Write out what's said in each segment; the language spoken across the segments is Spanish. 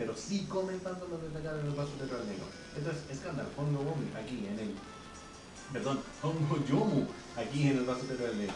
pero sí comen pan cuando les sacan los vasos de cárnico. Esto es escándalo. Hongo Bomi, aquí en el. Perdón, Hongo Yomu, aquí en el vaso de cárnico.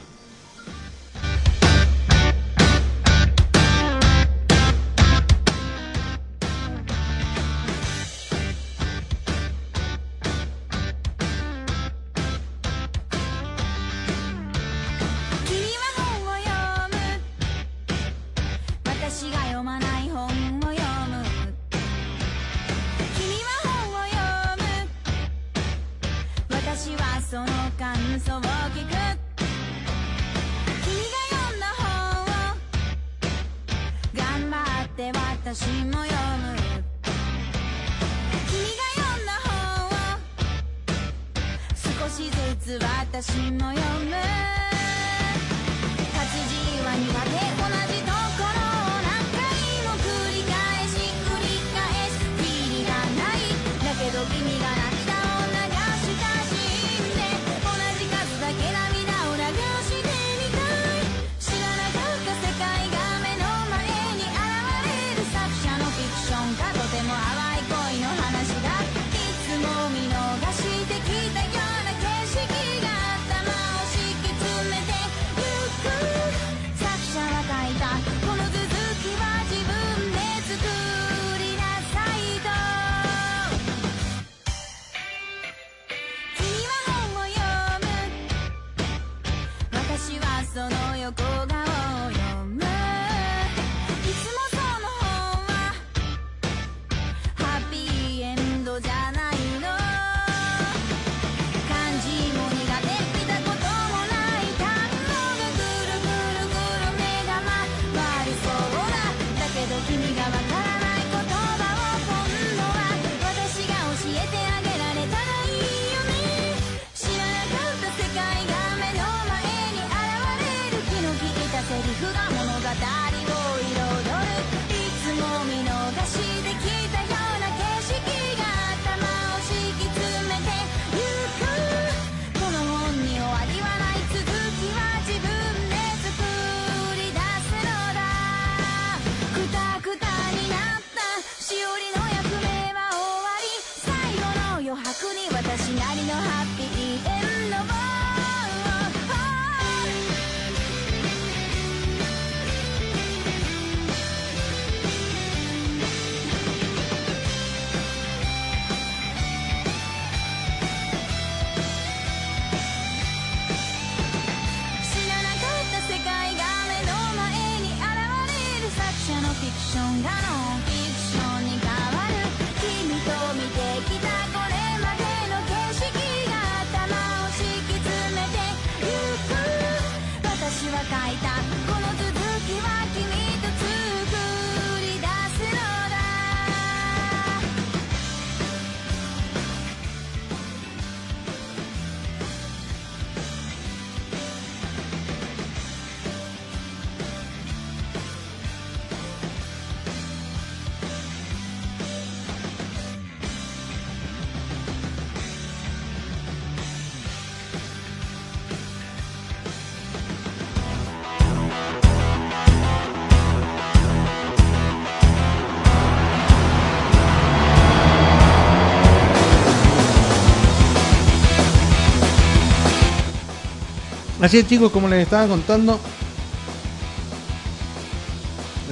Así es, chicos, como les estaba contando.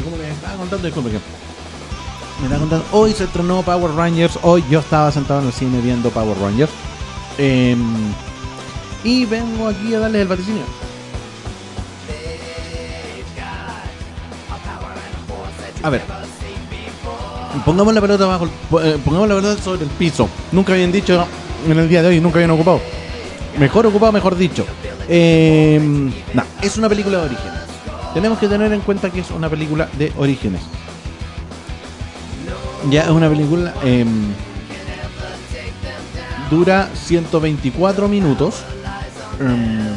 Como les estaba contando, disculpe que. Me estaba contando. Hoy se estrenó Power Rangers. Hoy yo estaba sentado en el cine viendo Power Rangers. Em, y vengo aquí a darles el vaticinio. A ver. Pongamos la pelota bajo, eh, pongamos la pelota sobre el piso. Nunca habían dicho en el día de hoy, nunca habían ocupado. Mejor ocupado, mejor dicho. Eh, nah, es una película de orígenes. Tenemos que tener en cuenta que es una película de orígenes. Ya es una película. eh, dura 124 minutos. Em,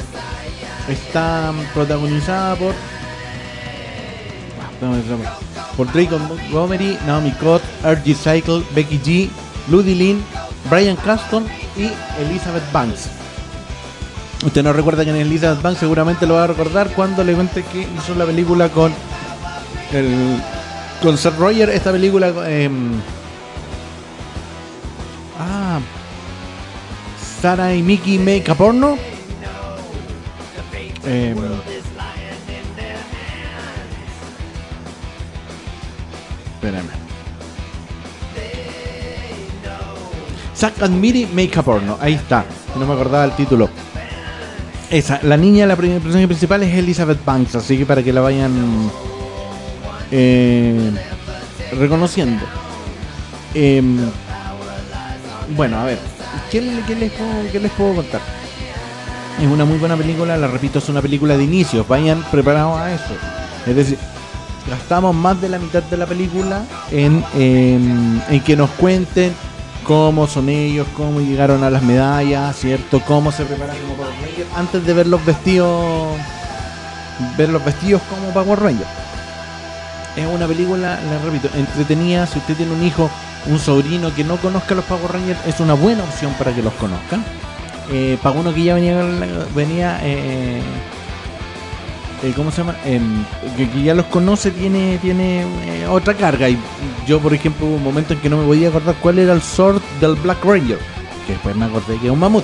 está protagonizada por. Por Drake Montgomery, Naomi Scott, R.G. Cycle, Becky G, Ludie Lynn, Brian Caston y Elizabeth Banks. Usted no recuerda que en Elizabeth Banks seguramente lo va a recordar cuando le cuente que hizo la película con el con Seth Roger, esta película em, ah Sara y Mickey Make a Porno. Em, espérame. Zack and Miri Make a Porno. Ahí está. No me acordaba el título esa, la niña, la personaje principal es Elizabeth Banks, así que para que la vayan eh, reconociendo. Em, bueno, a ver, ¿qué, qué les puedo, qué les puedo contar? Es una muy buena película, la repito, es una película de inicio, vayan preparados a eso. Es decir, gastamos más de la mitad de la película en, en, en que nos cuenten cómo son ellos, cómo llegaron a las medallas, ¿cierto? Cómo se preparan como Power Rangers antes de ver los vestidos, ver los vestidos como Power Rangers. Es una película, les repito, entretenida. Si usted tiene un hijo, un sobrino que no conozca los Power Rangers, es una buena opción para que los conozcan. Eh, para uno que ya venía, venía eh, eh, ¿cómo se llama? Em, que, ya los conoce, tiene, tiene eh, otra carga. Y yo, por ejemplo, hubo un momento en que no me podía acordar cuál era el sword del Black Ranger, que después me acordé que es un mamut.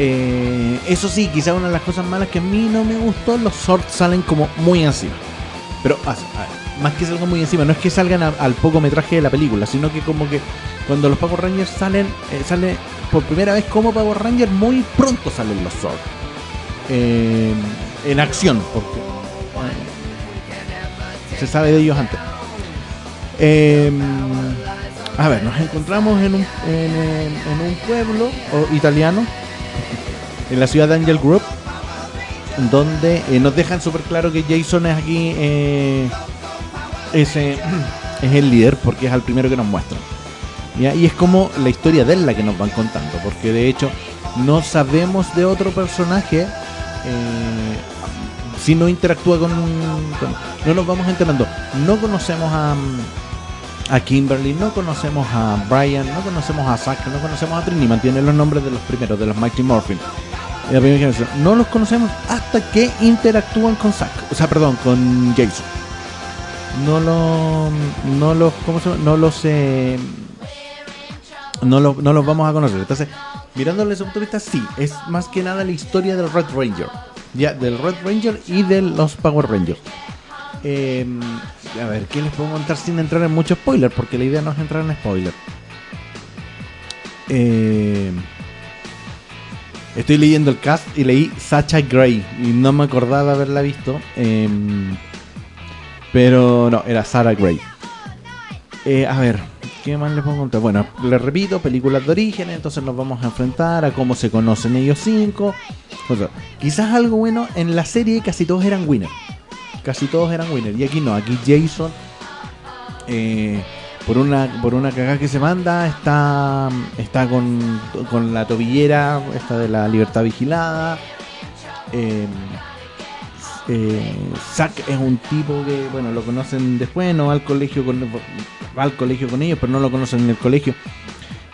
Eh, eso sí, quizá una de las cosas malas que a mí no me gustó, los swords salen como muy encima. Pero ah, ah, más que salgan muy encima, no es que salgan a- al poco metraje de la película, sino que como que cuando los Power Rangers salen, sale por primera vez como Power Ranger, muy pronto salen los swords. Eh, en acción, porque se sabe de ellos antes. Eh, a ver, nos encontramos en un, en, un pueblo italiano, en la ciudad de Angel Group, donde eh, nos dejan súper claro que Jason es aquí, eh, es, el líder, porque es el primero que nos muestran. ¿ya? Y es como la historia de él la que nos van contando, porque de hecho no sabemos de otro personaje si no interactúa con, No nos vamos enterando. No conocemos a, a Kimberly, no conocemos a Brian, no conocemos a Zack, no conocemos a Trini, mantiene los nombres de los primeros, de los Mighty Morphin. la. No los conocemos hasta que interactúan con Zack, o sea, perdón, con Jason. No lo, no los, ¿cómo se llama? No los, eh, no, lo- no los vamos a conocer. Entonces, mirándole vista, sí, es más que nada la historia del Red Ranger. Ya, del Red Ranger y de los Power Rangers. Eh, a ver, ¿qué les puedo contar sin entrar en mucho spoiler? Porque la idea no es entrar en spoiler. Eh, estoy leyendo el cast y leí Sacha Gray y no me acordaba haberla visto. Eh, Pero no, era Sarah Gray. Eh, a ver, ¿qué más les puedo contar? Bueno, les repito, películas de origen, entonces nos vamos a enfrentar a cómo se conocen ellos cinco. Quizás algo bueno, en la serie casi todos eran winners. Casi todos eran winners. Y aquí no, aquí Jason, eh, por una por una cagada que se manda, está, está con, con la tobillera, esta de la libertad vigilada. Eh, eh, Zack es un tipo que, bueno, lo conocen después, no va al colegio con, al colegio con ellos, pero no lo conocen en el colegio.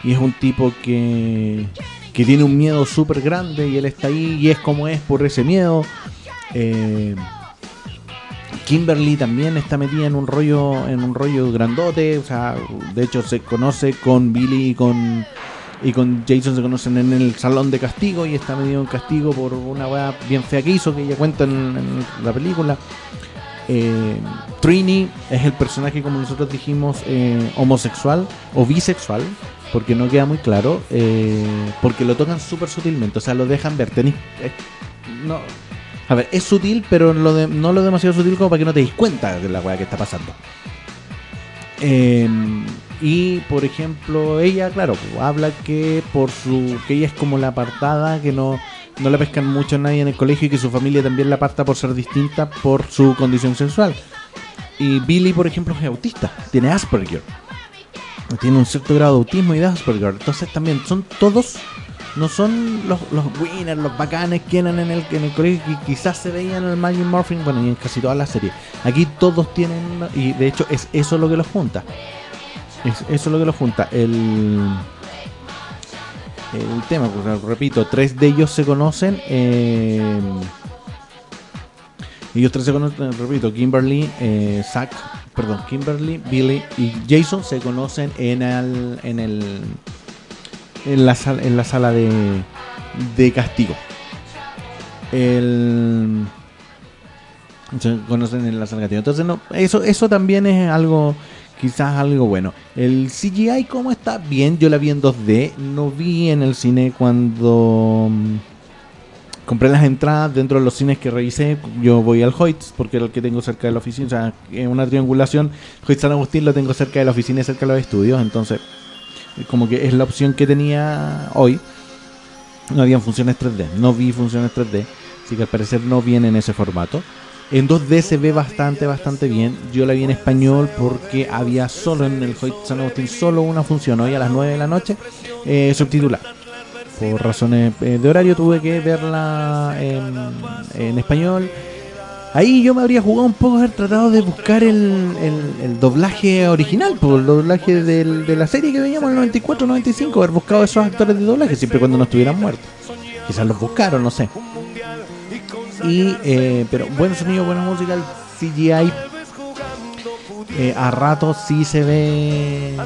Y es un tipo que, que tiene un miedo súper grande y él está ahí y es como es por ese miedo. Eh, Kimberly también está metida en un rollo, en un rollo grandote, o sea, de hecho se conoce con Billy y con y con Jason se conocen en el salón de castigo y está metido en castigo por una weá bien fea que hizo, que ella cuenta en, la película. Eh, Trini es el personaje, como nosotros dijimos, eh, homosexual o bisexual, porque no queda muy claro, eh, porque lo tocan súper sutilmente, o sea, lo dejan ver. Tení, eh, no, a ver, es sutil, pero no lo demasiado sutil como para que no te des cuenta de la weá que está pasando. Y por ejemplo, ella, claro, pues, habla que por su que ella es como la apartada, que no, no la pescan mucho a nadie en el colegio y que su familia también la aparta por ser distinta por su condición sexual. Y Billy, por ejemplo, es autista, tiene Asperger. Tiene un cierto grado de autismo y de Asperger. Entonces también son todos, no son los, los winners, los bacanes que eran en el, en el colegio que quizás se veían en el Magic Morphin, bueno, y en casi todas las series. Aquí todos tienen, y de hecho es eso lo que los junta. Es eso lo que los junta. El, el tema, repito, tres de ellos se conocen. eh, ellos tres se conocen, repito, Kimberly, eh, Zack, perdón, Kimberly, Billy y Jason se conocen en el, en el, en la sala, en la sala de, de castigo. El, se conocen en la sala de castigo. Entonces, no, eso, eso también es algo, quizás algo bueno. El CGI, ¿cómo está? Bien, yo la vi en 2D, no vi en el cine cuando mm, compré las entradas dentro de los cines que revisé. Yo voy al Hoyts porque era el que tengo cerca de la oficina. O sea, es una triangulación. Hoyts San Agustín lo tengo cerca de la oficina y cerca de los estudios. Entonces, como que es la opción que tenía hoy. No habían funciones 3D. No vi funciones 3D. Así que al parecer no viene en ese formato. En 2D se ve bastante, bastante bien. Yo la vi en español porque había solo en el Hoyt San Agustín solo una función hoy a las 9 de la noche eh, subtitular. Por razones eh, de horario tuve que verla en, en español. Ahí yo me habría jugado un poco haber tratado de buscar el, el- doblaje original, por el doblaje de la serie que veíamos en el 94-95, haber buscado esos actores de doblaje siempre cuando no estuvieran muertos. Quizás los buscaron, no sé. Y, eh, pero buen sonido, buena música, el CGI eh, a ratos sí se ve,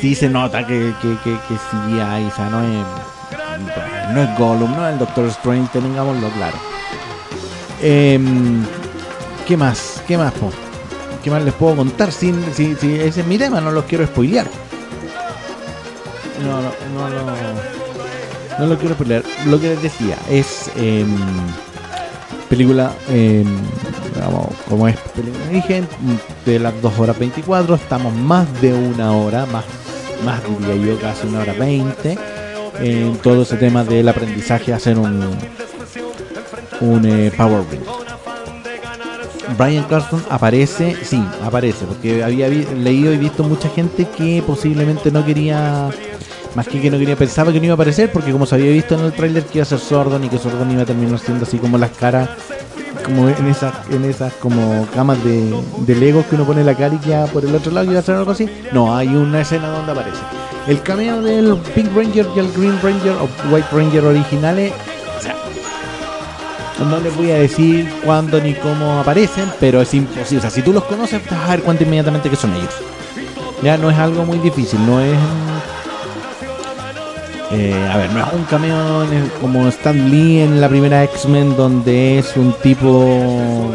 sí se nota que, que, que, que CGI, o sea, no es, no es Gollum, no es el Doctor Strange, tengámoslo claro. Em, ¿Qué más? ¿Qué más, po? ¿Qué más les puedo contar? Sin, si, si ese es mi tema, no los quiero spoilear. No, no, no, no, no lo quiero spoilear. Lo que les decía es em, película, vamos, como es película de las 2 horas 24, estamos más de una hora, más, más diría yo, casi una hora 20, en todo ese tema del aprendizaje, hacer un, un eh, Power Ring. Brian Carston aparece, sí, aparece, porque había leído y visto mucha gente que posiblemente no quería, más que que no quería, pensaba que no iba a aparecer, porque como se había visto en el tráiler que iba a ser Sordon y que Sordon iba a terminar siendo así como las caras, como en esas, en esas como camas de, de Legos que uno pone la cara y queda por el otro lado y iba a ser algo así. No, hay una escena donde aparece. El cameo del Pink Ranger y el Green Ranger o White Ranger originales no les voy a decir cuándo ni cómo aparecen, pero es imposible. O sea, si tú los conoces, vas a dar cuenta inmediatamente que son ellos. Ya no es algo muy difícil, no es. Eh, a ver, no es un cameo el- como Stan Lee en la primera X-Men, donde es un tipo,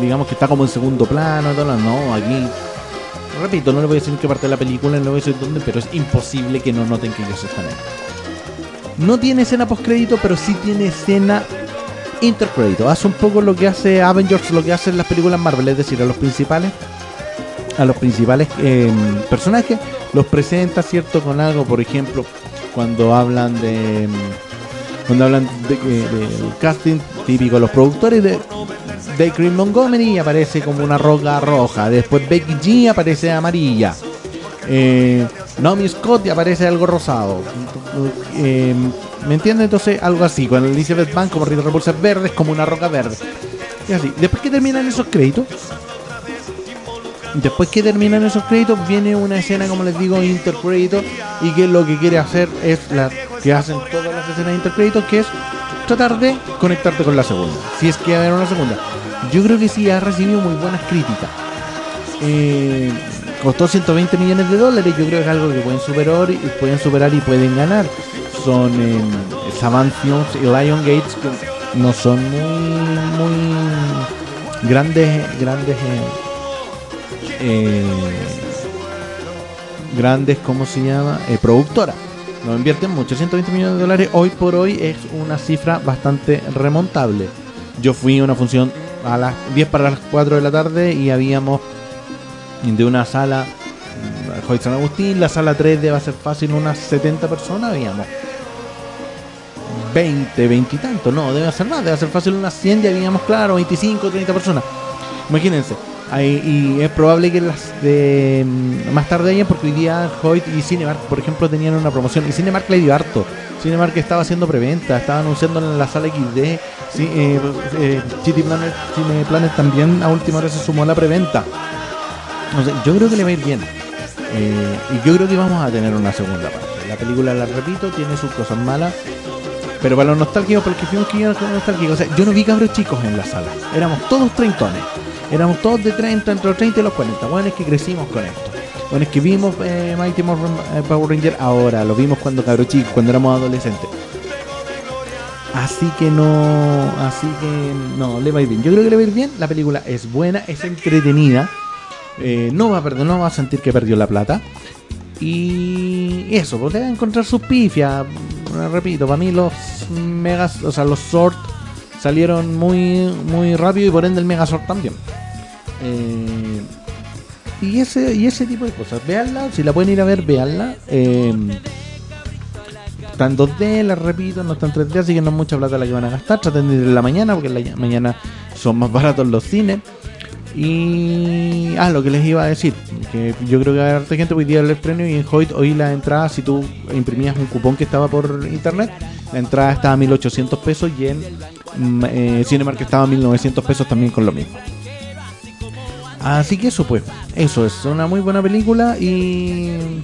digamos que está como en segundo plano. Todo, lo- no, aquí. Repito, no le voy a decir qué parte de la película, no le voy a dónde, pero es imposible que no noten que ellos están ahí. No tiene escena post crédito, pero sí tiene escena intercrédito. Hace un poco lo que hace Avengers, lo que hacen las películas Marvel, es decir, a los principales a los principales eh, personajes los presenta cierto con algo por ejemplo cuando hablan de cuando hablan de, de- casting típico de los productores de Dacre Montgomery aparece como una roca roja después Becky G aparece amarilla eh, Naomi Scott aparece algo rosado Eh, ¿me entiendes? entonces algo así con Elizabeth Banks como Rita Repulsa verde es como una roca verde y así después que terminan esos créditos Después que terminan esos créditos, viene una escena, como les digo, intercrédito. Y que lo que quiere hacer es la que hacen todas las escenas de intercréditos, que es tratar de conectarte con la segunda. Si es que va haber una segunda. Yo creo que sí ha recibido muy buenas críticas. Eh, costó 120 millones de dólares. Yo creo que es algo que pueden superar y pueden superar y pueden ganar. Son eh, Savant Films y Lion Gates, que no son muy, muy grandes, grandes. eh, eh, grandes, ¿cómo se llama? Eh, productora. No invierten mucho, 120 millones de dólares hoy por hoy es una cifra bastante remontable. Yo fui a una función a las 10 para las 4 de la tarde y habíamos de una sala, mm, Joy San Agustín, la sala 3 debe ser fácil unas 70 personas, habíamos 20, 20 y tanto, no, debe ser más, debe ser fácil unas 100 y habíamos, claro, 25, 30 personas. Imagínense. Ahí- y es probable que las de mm, más tarde hayan porque hoy día Hoyt y Cinemark, por ejemplo, tenían una promoción y Cinemark le dio harto. Cinemark estaba haciendo preventa, estaba anunciando en la sala XD. Sí, eh, eh, Planet, Cine Planet también a última hora se sumó a la preventa. No sé, yo creo que le va a ir bien. Eh, y yo creo que vamos a tener una segunda parte. La película, la repito, tiene sus cosas malas. Pero para los nostálgicos, para los que fuimos que iban con nostálgicos, o sea, yo no vi cabros chicos en la sala. Éramos todos treintones. Éramos todos de 30, entre los 30 y los 40. Bueno, es que crecimos con esto. Bueno, es que vimos eh, Mighty Morphin eh, Power Ranger ahora. Lo vimos cuando cabros chicos, cuando éramos adolescentes. Así que no, así que no, le va a ir bien. Yo creo que le va a ir bien. La película es buena, es entretenida. Eh, no va a perder, no va a sentir que perdió la plata. Y eso, pues debe encontrar sus pifias. Repito, para mí los megas, o sea, los sort salieron muy, muy rápido y por ende el Megazord también. Eh, y ese, y ese tipo de cosas. Veanla, si la pueden ir a ver, veanla. Eh, está en 2D, la repito, no está en 3D, así que no es mucha plata la que van a gastar. Traten de ir en la mañana, porque en la mañana son más baratos los cines. Y. Ah, lo que les iba a decir, que yo creo que haber harta gente hoy día el estreno y en Hoyt hoy la entrada, si tú imprimías un cupón que estaba por internet, la entrada estaba a 1800 pesos y en mm, eh, Cinemark estaba a 1900 pesos también con lo mismo. Así que eso pues, eso es una muy buena película y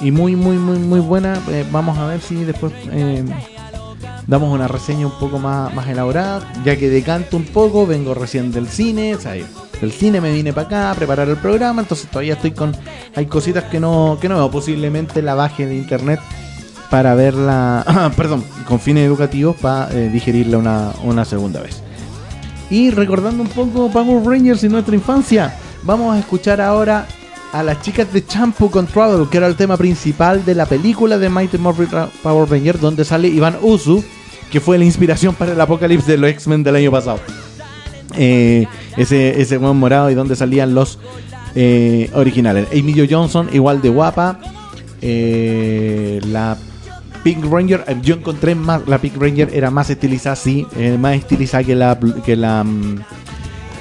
y muy muy muy muy buena. Eh, vamos a ver si después eh, damos una reseña un poco más, más elaborada, ya que decanto un poco, vengo recién del cine, sea, del cine me vine para acá a preparar el programa, entonces todavía estoy con hay cositas que no que no veo, posiblemente la baje de internet para verla, perdón, con fines educativos para eh, digerirla una, una segunda vez. Y recordando un poco Power Rangers y nuestra infancia, vamos a escuchar ahora a las chicas de Shampoo Control, que era el tema principal de la película de Mighty Morphin Power Rangers, donde sale Iván Usu, que fue la inspiración para el apocalipsis de los X-Men del año pasado. Eh, ese ese buen morado y donde salían los eh, originales. Emilio Johnson, igual de guapa. Eh, la Pink Ranger, yo encontré más, la Pink Ranger era más estilizada, sí, más estilizada la que la mm,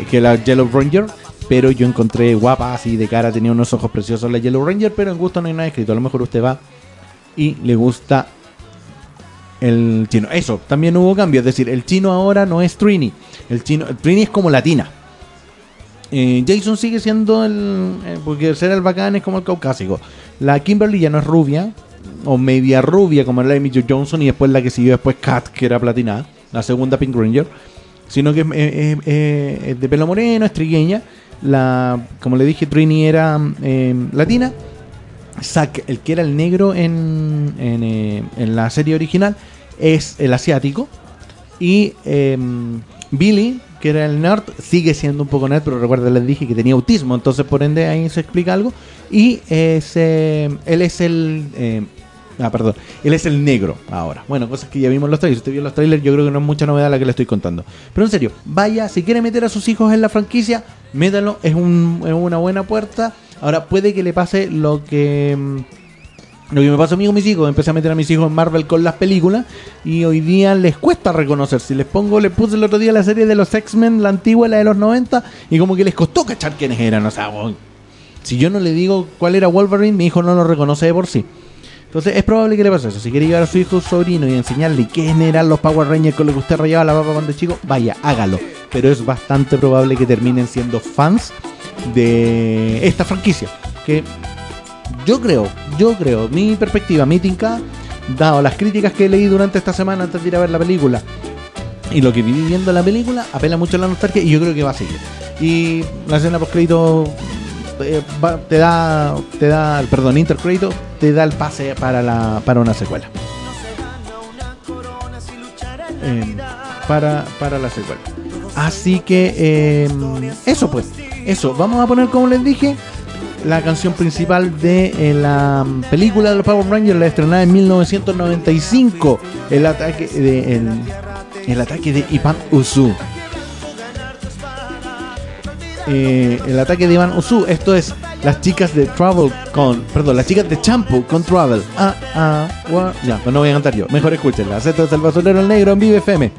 que la Yellow Ranger, pero yo encontré guapa así de cara, tenía unos ojos preciosos la Yellow Ranger, pero en gusto no hay nada escrito. A lo mejor usted va y le gusta el chino. Eso, también hubo cambio, es decir, el chino ahora no es Trini, el chino, Trini es como latina. Eh, Jason sigue siendo el. eh, porque ser el bacán es como el caucásico. La Kimberly ya no es rubia, o media rubia como la Emilio Johnson, y después la que siguió después Kat, que era platinada, la segunda Pink Ranger. Sino que es de pelo moreno, es trigueña. La, como le dije, Trini era eh, latina. Zack, el que era el negro en, en, eh, la serie original, es el asiático. Y em, Billy, que era el nerd, sigue siendo un poco nerd, pero recuerda, les dije que tenía autismo, entonces por ende ahí se explica algo. Y es, eh, él es el, eh, Ah, perdón. Él es el negro ahora. Bueno, cosas que ya vimos en los trailers. Si usted vio los trailers, yo creo que no es mucha novedad la que le estoy contando. Pero en serio, vaya, si quiere meter a sus hijos en la franquicia, métalo. Es, un, es una buena puerta. Ahora, puede que le pase lo que. mm, Lo que me pasó a mí con mis hijos, empecé a meter a mis hijos en Marvel con las películas y hoy día les cuesta reconocer. Si les pongo, les puse el otro día la serie de los X-Men, la antigua, la de los 90, y como que les costó cachar quiénes eran. O sea, si yo no le digo cuál era Wolverine, mi hijo no lo reconoce de por sí. Entonces es probable que le pase eso. Si quiere llevar a su hijo o sobrino y enseñarle quién eran los Power Rangers con los que usted rayaba la papa cuando chico, vaya, hágalo. Pero es bastante probable que terminen siendo fans de esta franquicia. Que yo creo, yo creo, mi perspectiva, mi tinca, dado las críticas que leído durante esta semana antes de ir a ver la película y lo que viví viendo la película, apela mucho a la nostalgia y yo creo que va a seguir. Y la escena crédito te da, te da, perdón, intercrédito te da el pase para la para una secuela. Eh, para, para la secuela. Así que eh, eso pues, eso. Vamos a poner como les dije la canción principal de eh, la película de los Power Rangers, la estrenada en 1995, el ataque de el, el ataque de Ivan Usu. Eh, el ataque de Iván Usu. Esto es las chicas de Travel con. Perdón, las chicas de Shampoo con Travel. Ah, ah, Ya, no voy a cantar yo. Mejor escúchenla. Esto es el basurero negro en Vive FM.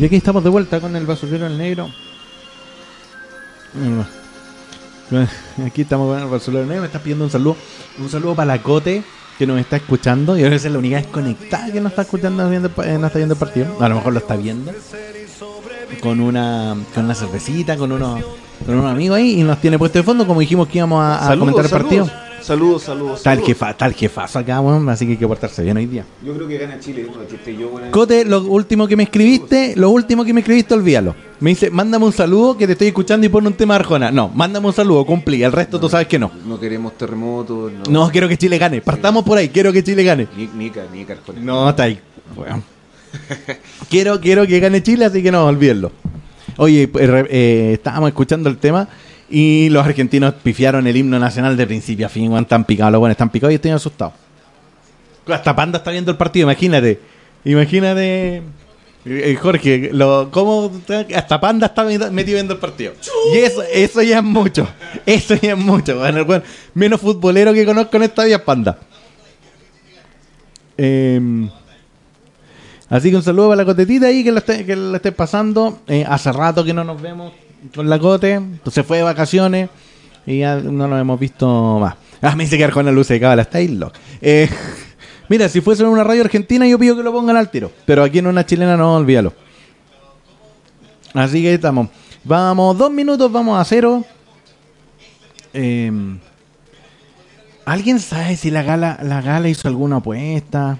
Y aquí estamos de vuelta con el basurero el negro. Aquí estamos con el basurero el negro. Me está pidiendo un saludo. Un saludo para la Cote que nos está escuchando. Y ahora es la única desconectada que nos está escuchando, viendo, eh, no está viendo el partido. A lo mejor lo está viendo. Con una, con una cervecita, con unos, con unos amigos ahí. Y nos tiene puesto de fondo como dijimos que íbamos a, a Saludos, comentar el partido. Saludos. Saludos, saludos. jefa, el jefazo acá, weón, así que hay que portarse bien hoy día. Yo creo que gana Chile, no, que esté yo el- Cote, lo último que me escribiste, lo último que me escribiste, olvídalo. Me dice, mándame un saludo que te estoy escuchando y pon un tema de Arjona. No, mándame un saludo, cumplí. El resto tú sabes que no. No queremos terremotos, no. No, quiero que Chile gane. Partamos por ahí, quiero que Chile gane. Ni, ni, carcones. No, está ahí. Weón. quiero, quiero que gane Chile, así que no, olvídenlo. Oye, re- eh, estábamos escuchando el tema y los argentinos pifiaron el himno nacional de principio a fin, están picados, los buenos están picados y estoy asustado. Hasta Panda está viendo el partido, imagínate. Imagínate, eh, eh, Jorge, lo, cómo hasta Panda está metido viendo el partido. Y eso, eso ya es mucho. Eso ya es mucho. weón menos futbolero que conozco en esta vida Panda. Eh, así que un saludo para la cotetita ahí que la esté, que la esté pasando. Eh, hace rato que no nos vemos con la cote. Se fue de vacaciones y ya no nos hemos visto más. Ah, me dice que Arjona Luce de Cábala. Está ahí, mira, si fuese en una radio argentina, yo pido que lo pongan al tiro. Pero aquí en una chilena no, olvídalo. Así que estamos. Vamos, dos minutos, vamos a cero. Eh, ¿Alguien sabe si la gala, la gala hizo alguna apuesta?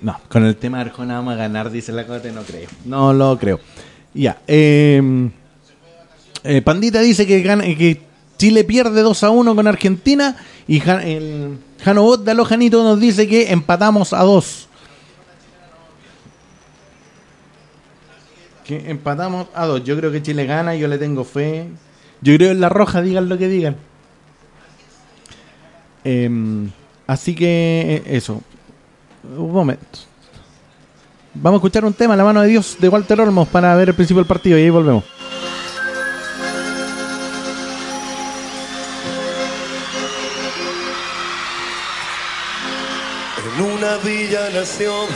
No, con el tema de Arjona vamos a ganar, dice la Cote, no creo. No lo creo. Ya. eh, eh, Pandita dice que, gana- que Chile pierde 2 a 1 con Argentina. Y el Jano Bot de Alojanito nos dice que empatamos a 2. Que empatamos a 2. Yo creo que Chile gana, yo le tengo fe. Yo creo en la roja, digan lo que digan. Em, así que eh, eso. Un momento. Vamos a escuchar un tema, La mano de Dios, de Walter Olmos, para ver el principio del partido y ahí volvemos. En una villa nación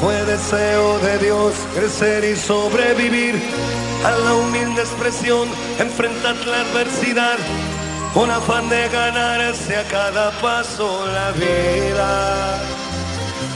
fue deseo de Dios crecer y sobrevivir a la humilde expresión, enfrentar la adversidad con afán de ganarse a cada paso la vida.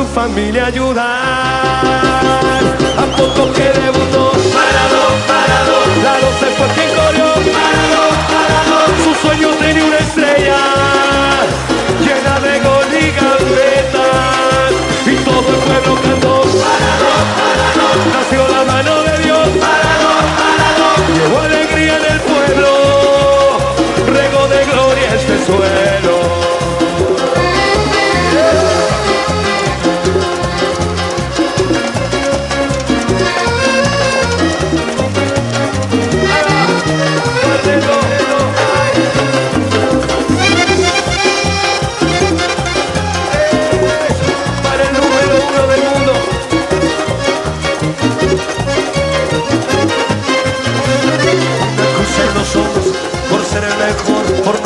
su familia ayudar. A poco que debutó, parado, parado, la se fue quien corrió, parado, parado. Su sueño tenía una estrella llena de gol y gambetas. Y todo el pueblo cantó, parado, parado. Nació la mano de Dios, parado, parado. Llevó alegría en el pueblo, rego de gloria este suelo.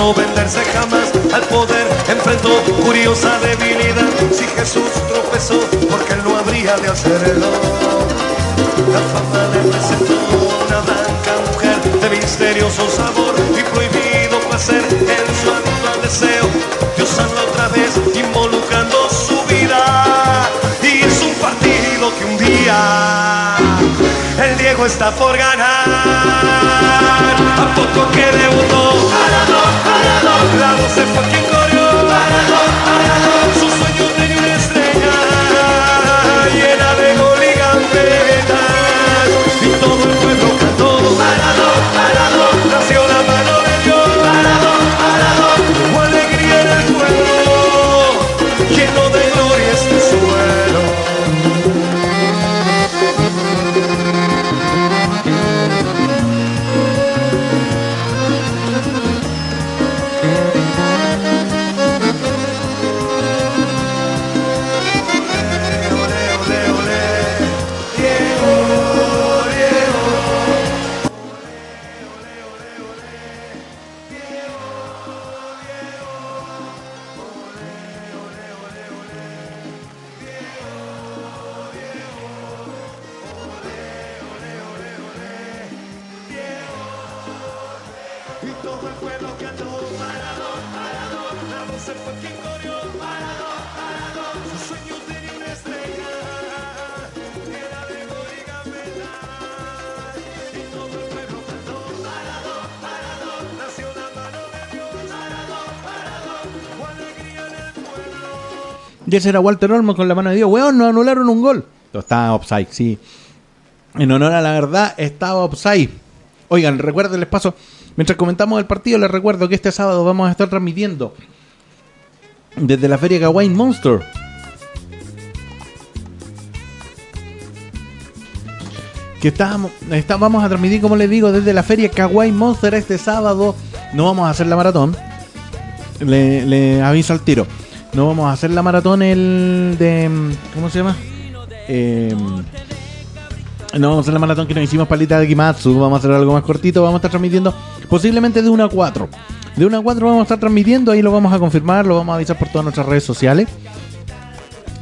No venderse jamás al poder. Enfrentó curiosa debilidad. Si Jesús tropezó, porque él no habría de hacerlo. La fama le presentó una blanca mujer de misterioso sabor y prohibido placer en su actual deseo. Dios habla otra vez involucrando su vida y es un partido que un día el Diego está por ganar. ¿A poco que debutó? La 12 fue quien corrió. Sus sueños tenía una estrella llena de gol y gambetas. Y todo el pueblo cantó. Ese era Walter Olmo con la mano de Dios. Weón, nos anularon un gol. Estaba offside, sí. En honor a la verdad, estaba offside. Oigan, recuerden, les paso. Mientras comentamos el partido, les recuerdo que este sábado vamos a estar transmitiendo desde la Feria Kawaii Monster. Que estábamos, está- vamos a transmitir, como les digo, desde la Feria Kawaii Monster este sábado. No vamos a hacer la maratón. Le, le aviso al tiro. No vamos a hacer la maratón el de. ¿Cómo se llama? Eh, no vamos a hacer la maratón que nos hicimos palita de Kimatsu. Vamos a hacer algo más cortito. Vamos a estar transmitiendo posiblemente de 1 a 4. De 1 a 4 vamos a estar transmitiendo. Ahí lo vamos a confirmar. Lo vamos a avisar por todas nuestras redes sociales.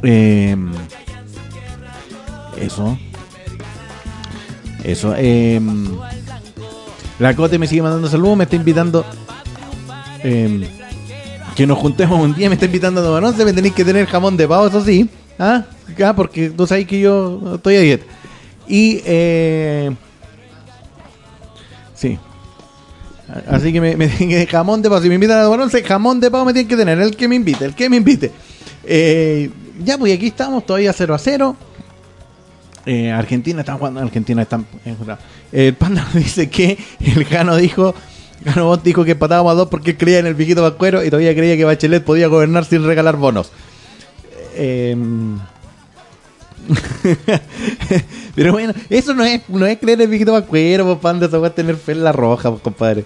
Eh, eso. Eso. eh, la Cote me sigue mandando saludos. Me está invitando. Que nos juntemos un día. Me está invitando a tomar once. Me tenéis que tener jamón de pavo, eso sí. ¿Ah? Ah, porque tú sabes que yo estoy a dieta. Y. Eh, sí. Así que me, me que jamón de pavo. Si me invitan a tomar once, jamón de pavo me tienen que tener. El que me invite, el que me invite. Eh, ya, pues aquí estamos, todavía 0 a 0. Eh, Argentina está jugando. Argentina está. eh, El panda dice que el Jano dijo. Jano Bot dijo que empatábamos a dos porque creía en el viejito Pascuero y todavía creía que Bachelet podía gobernar sin regalar bonos. Eh, Pero bueno, eso no es, no es creer en el viejito Pascuero, pues panda, eso va a tener fe en la roja, compadre.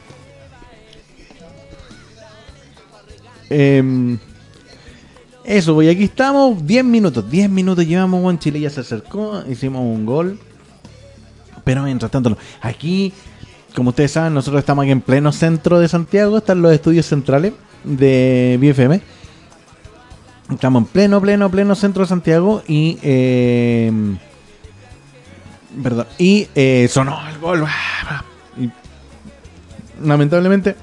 Em, eso, pues aquí estamos, 10 minutos, 10 minutos llevamos, Juan Chile ya se acercó, hicimos un gol. Pero mientras tanto, aquí, como ustedes saben, nosotros estamos aquí en pleno centro de Santiago, están los estudios centrales de BFM. Estamos en pleno, pleno, pleno centro de Santiago y... Eh, y eh, sonó el gol. Y, lamentablemente...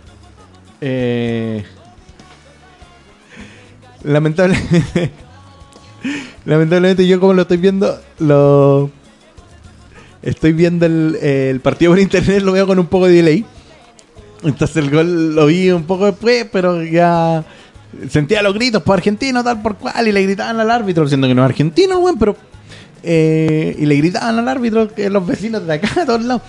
Eh, lamentablemente... lamentablemente yo como lo estoy viendo, lo... Estoy viendo el, partido por internet, lo veo con un poco de delay. Entonces el gol lo vi un poco después, pero ya sentía los gritos por argentino, tal por cual, y le gritaban al árbitro, siendo que no es argentino, weón, pero. eh, y le gritaban al árbitro, que los vecinos de acá, a todos lados.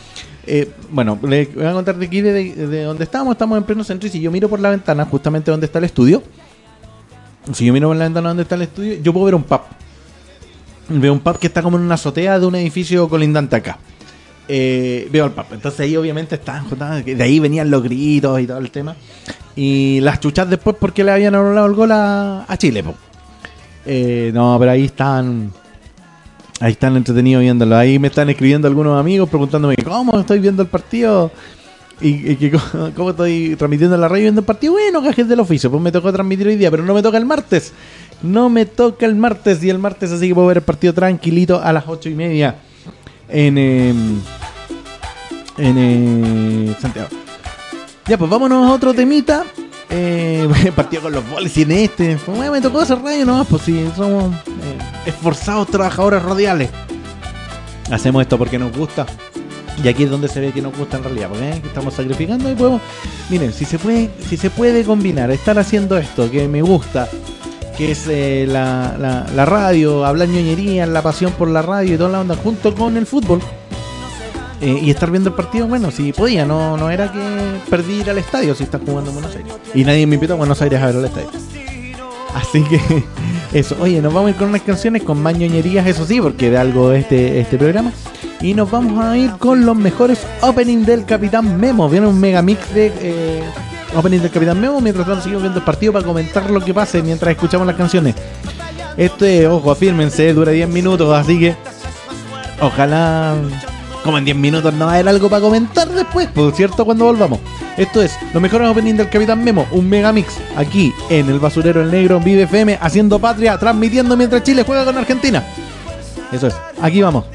Eh, bueno, les voy a contar de aquí, de, de donde estamos, estamos en pleno centro, y si yo miro por la ventana, justamente donde está el estudio, si yo miro por la ventana donde está el estudio, yo puedo ver un pub. Veo un pub que está como en una azotea de un edificio colindante acá. Eh, veo el pub. Entonces ahí obviamente estaban de ahí venían los gritos y todo el tema. Y las chuchas después porque le habían anulado el gol a, a Chile. Eh, no, pero ahí están. Ahí están entretenidos viéndolo. Ahí me están escribiendo algunos amigos preguntándome cómo estoy viendo el partido. Y, y que cómo, estoy transmitiendo en la radio viendo el partido. Bueno, gajes del oficio. Pues me tocó transmitir hoy día, pero no me toca el martes. No me toca el martes. Y el martes así que puedo ver el partido tranquilito a las ocho y media. En, em, en eh, Santiago. Ya, pues vámonos a otro temita. Eh, partido con los boles y en este. Pues, me tocó hacer radio nomás, pues sí, somos eh, esforzados trabajadores radiales. Hacemos esto porque nos gusta. Y aquí es donde se ve que nos gusta en realidad, porque ¿eh? estamos sacrificando y podemos. Miren, si se puede, si se puede combinar, estar haciendo esto que me gusta, que es eh, la, la- radio, hablar ñoñería, la pasión por la radio y toda la onda, junto con el fútbol. eh, y estar viendo el partido, bueno, si podía, no, no era que perdí ir al estadio si estás jugando en Buenos Aires. Y nadie me invitó a Buenos Aires a ver el estadio. Así que eso, oye, nos vamos a ir con unas canciones con más ñoñerías, eso sí, porque de algo este, este programa. Y nos vamos a ir con los mejores openings del Capitán Memo. Viene un mega mix de eh, opening del Capitán Memo. Mientras tanto, seguimos viendo el partido para comentar lo que pase mientras escuchamos las canciones. Este, ojo, afírmense, dura 10 minutos, así que ojalá, como en 10 minutos no va a haber algo para comentar después, por cierto, cuando volvamos. Esto es los mejores openings del Capitán Memo, un mega mix aquí en el Basurero El Negro, en Vive FM, haciendo patria, transmitiendo mientras Chile juega con Argentina. Eso es, aquí vamos.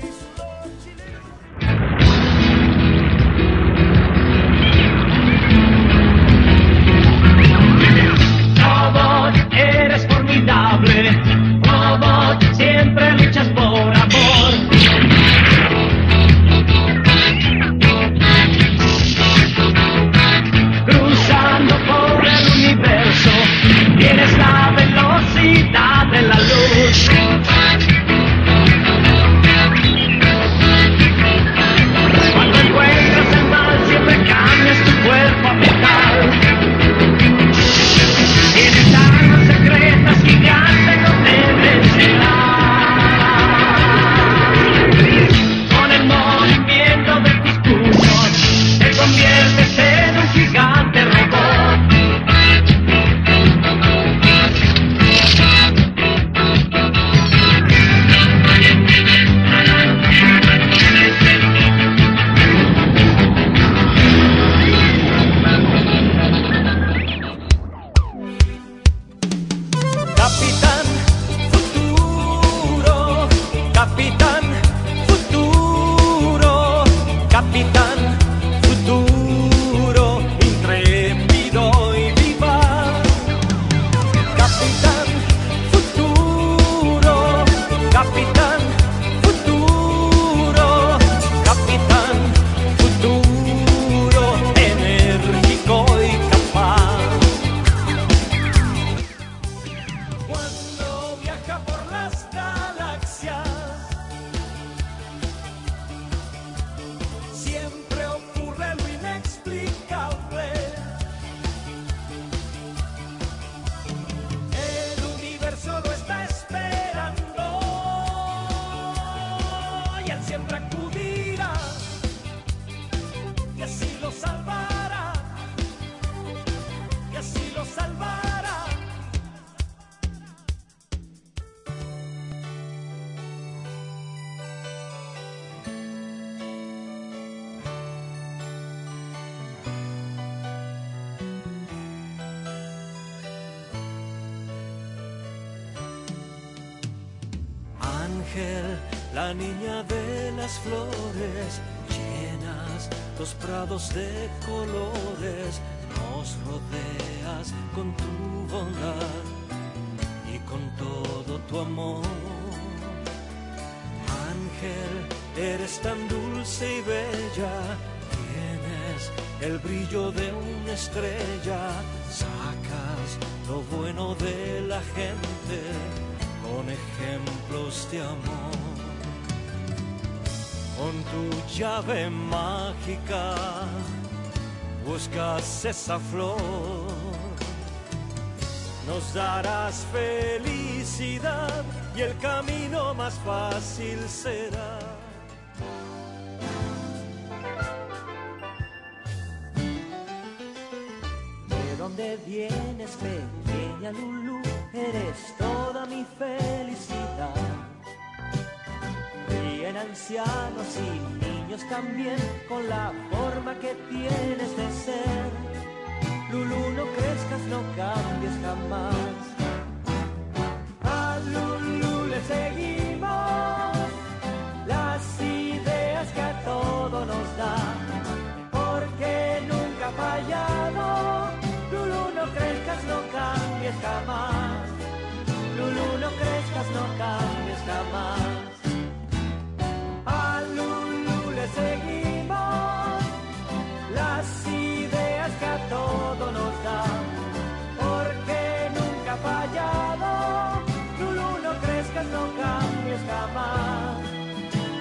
crezcas, no cambies jamás.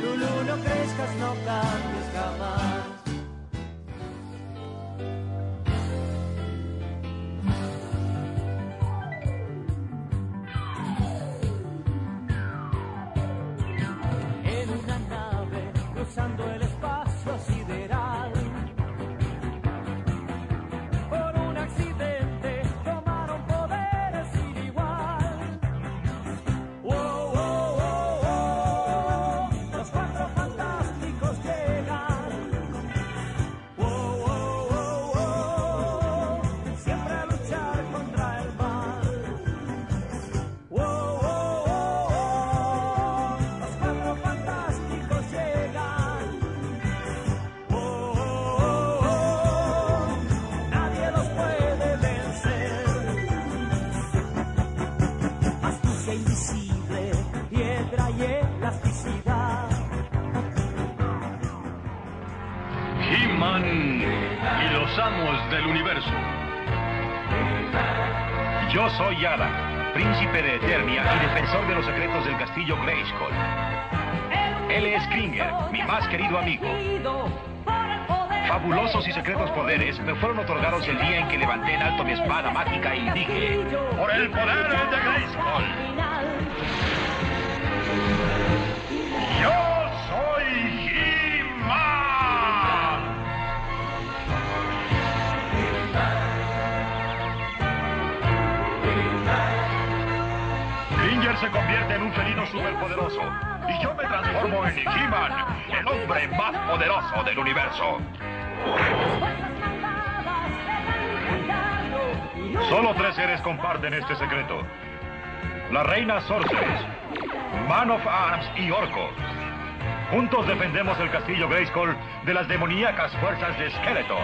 Lulu, no crezcas, no cambies jamás. En una nave, cruzando el espacio así. y los amos del universo. Yo soy Ada, príncipe de Eternia y defensor de los secretos del castillo Grayskull. Él es Kringer, mi más querido amigo. Fabulosos y secretos poderes me fueron otorgados el día en que levanté en alto mi espada mágica y dije... ¡Por el poder de Grayskull! convierte en un felino superpoderoso. Y yo me transformo en He-Man, el hombre más poderoso del universo. Solo tres seres comparten este secreto. La reina Sorceress, Man of Arms y Orco. Juntos defendemos el castillo Grayskull de las demoníacas fuerzas de Skeletor.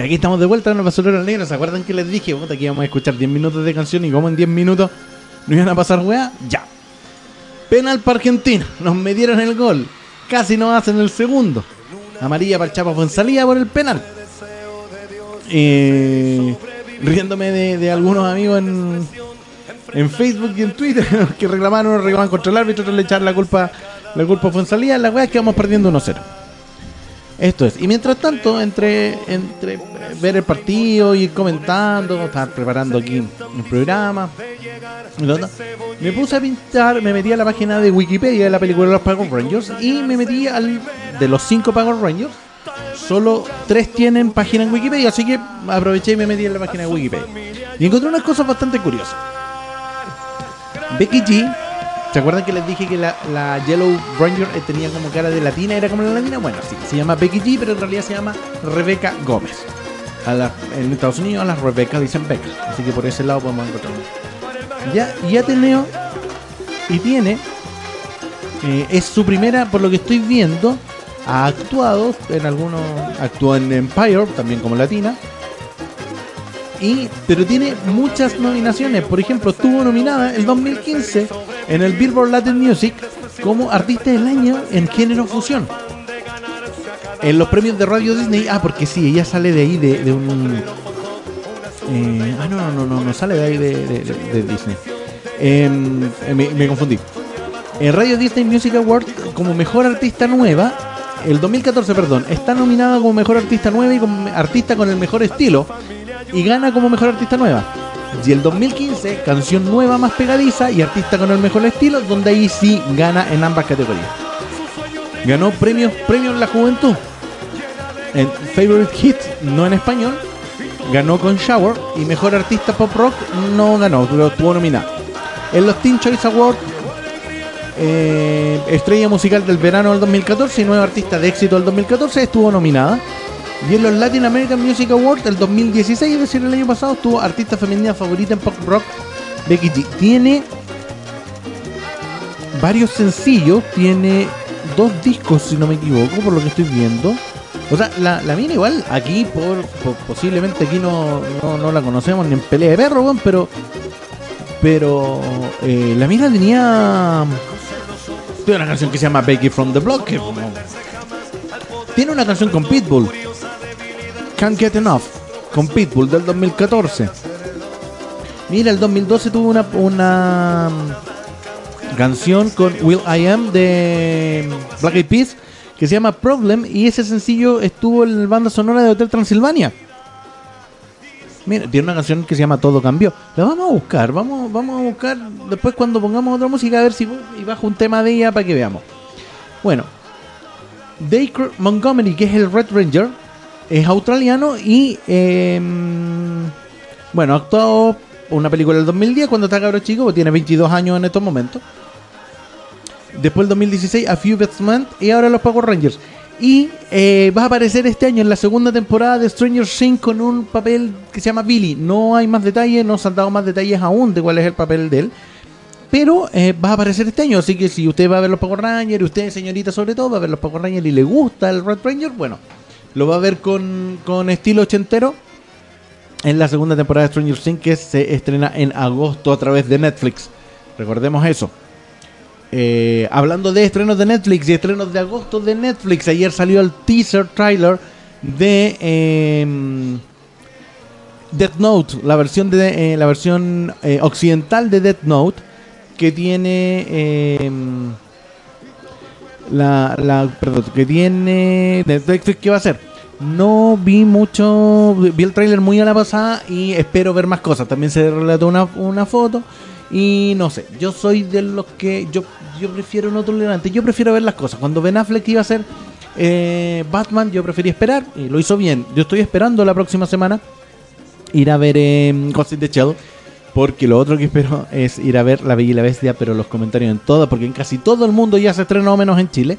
Y aquí estamos de vuelta en el basurero negro. ¿Se acuerdan que les dije puta, que íbamos a escuchar 10 minutos de canción y como en 10 minutos no iban a pasar weá? Ya. Penal para Argentina. Nos metieron el gol. Casi nos hacen el segundo. Amarilla para el Chapa Fuensalía por el penal. Eh, riéndome de, algunos amigos en, en Facebook y en Twitter que reclamaron, reclamaban contra el árbitro, otros le echaron la culpa, la culpa a Fuensalía. La weá es que vamos perdiendo 1-0. Esto es. Y mientras tanto, entre, ver el partido ir comentando, estar preparando aquí el programa, me puse a pintar, me metí a la página de Wikipedia de la película de los Power Rangers y me metí al de los cinco Power Rangers. Solo tres tienen página en Wikipedia, así que aproveché y me metí en la página de Wikipedia. Y encontré unas cosas bastante curiosas. Becky G ¿Se acuerdan que les dije que la, la Yellow Ranger eh, tenía como cara de latina? ¿Era como la latina? Bueno, sí, se llama Becky G, pero en realidad se llama Rebeca Gómez. En Estados Unidos a las Rebeca dicen Beca, así que por ese lado podemos encontrarlo. Ya, y Ateneo, y tiene, eh, es su primera, por lo que estoy viendo, ha actuado en algunos, actuó en Empire, también como latina, y, pero tiene muchas nominaciones. Por ejemplo, estuvo nominada el 2015 en el Billboard Latin Music como Artista del Año en género fusión. En los premios de Radio Disney. Ah, porque sí, ella sale de ahí de, un. eh, ah, no, no, no, no, no sale de ahí de Disney. Em, eh, me, me confundí. En Radio Disney Music Award como mejor artista nueva. El 2014, perdón, está nominada como mejor artista nueva y como artista con el mejor estilo y gana como mejor artista nueva. Y el 2015, canción nueva más pegadiza y artista con el mejor estilo, donde ahí sí gana en ambas categorías. Ganó premios premios La Juventud. En Favorite Hit, no en español, ganó con Shower y mejor artista pop rock no ganó, pero estuvo nominada. En los Teen Choice Awards, eh, estrella musical del verano del 2014 y nueva artista de éxito del 2014 estuvo nominada. Y en los Latin American Music Awards del 2016, es decir, el año pasado, estuvo artista femenina favorita en pop rock Becky G. Tiene varios sencillos, tiene dos discos, si no me equivoco, por lo que estoy viendo. O sea, la, la mina igual, aquí, por, posiblemente aquí no, no, no la conocemos ni en pelea de perro, weón, pero pero eh, la mina tenía tiene una canción que se llama Becky from the Block tiene una canción con Pitbull Can't Get Enough con Pitbull del 2014 mira el 2012 tuvo una una mm, canción con Will I Am de mm, Black Eyed Peas que se llama Problem y ese sencillo estuvo en la banda sonora de Hotel Transilvania Mira, tiene una canción que se llama Todo Cambió. La vamos a buscar, vamos, vamos a buscar después cuando pongamos otra música a ver si y bajo un tema de ella para que veamos. Bueno, Dacre Montgomery, que es el Red Ranger, es australiano y eh, bueno, ha actuado una película del 2010 cuando está cabro chico, porque tiene 22 años en estos momentos. Después el 2016 A Few Best Men y ahora los Power Rangers. Y eh, va a aparecer este año en la segunda temporada de Stranger Things con un papel que se llama Billy. No hay más detalles, no se han dado más detalles aún de cuál es el papel de él. Pero eh, va a aparecer este año, así que si usted va a ver los Power Rangers, usted, señorita, sobre todo, va a ver los Power Rangers y le gusta el Red Ranger, bueno, lo va a ver con, con estilo ochentero en la segunda temporada de Stranger Things que se estrena en agosto a través de Netflix. Recordemos eso. eh, hablando de estrenos de Netflix y estrenos de agosto de Netflix, ayer salió el teaser trailer de em, Death Note, la versión de eh, la versión eh, occidental de Death Note que tiene em, la, la perdón, que tiene Netflix ¿qué va a hacer? No vi mucho, vi el tráiler muy a la pasada y espero ver más cosas. También se relató una, una foto y no sé, yo soy de los que yo yo prefiero no tolerante, yo prefiero ver las cosas. Cuando Ben Affleck iba a ser eh, Batman, yo preferí esperar y lo hizo bien. Yo estoy esperando la próxima semana ir a ver eh, Ghost in the Shell. Porque lo otro que espero es ir a ver La Bella y la Bestia, pero los comentarios en todas, porque en casi todo el mundo ya se estrenó menos en Chile,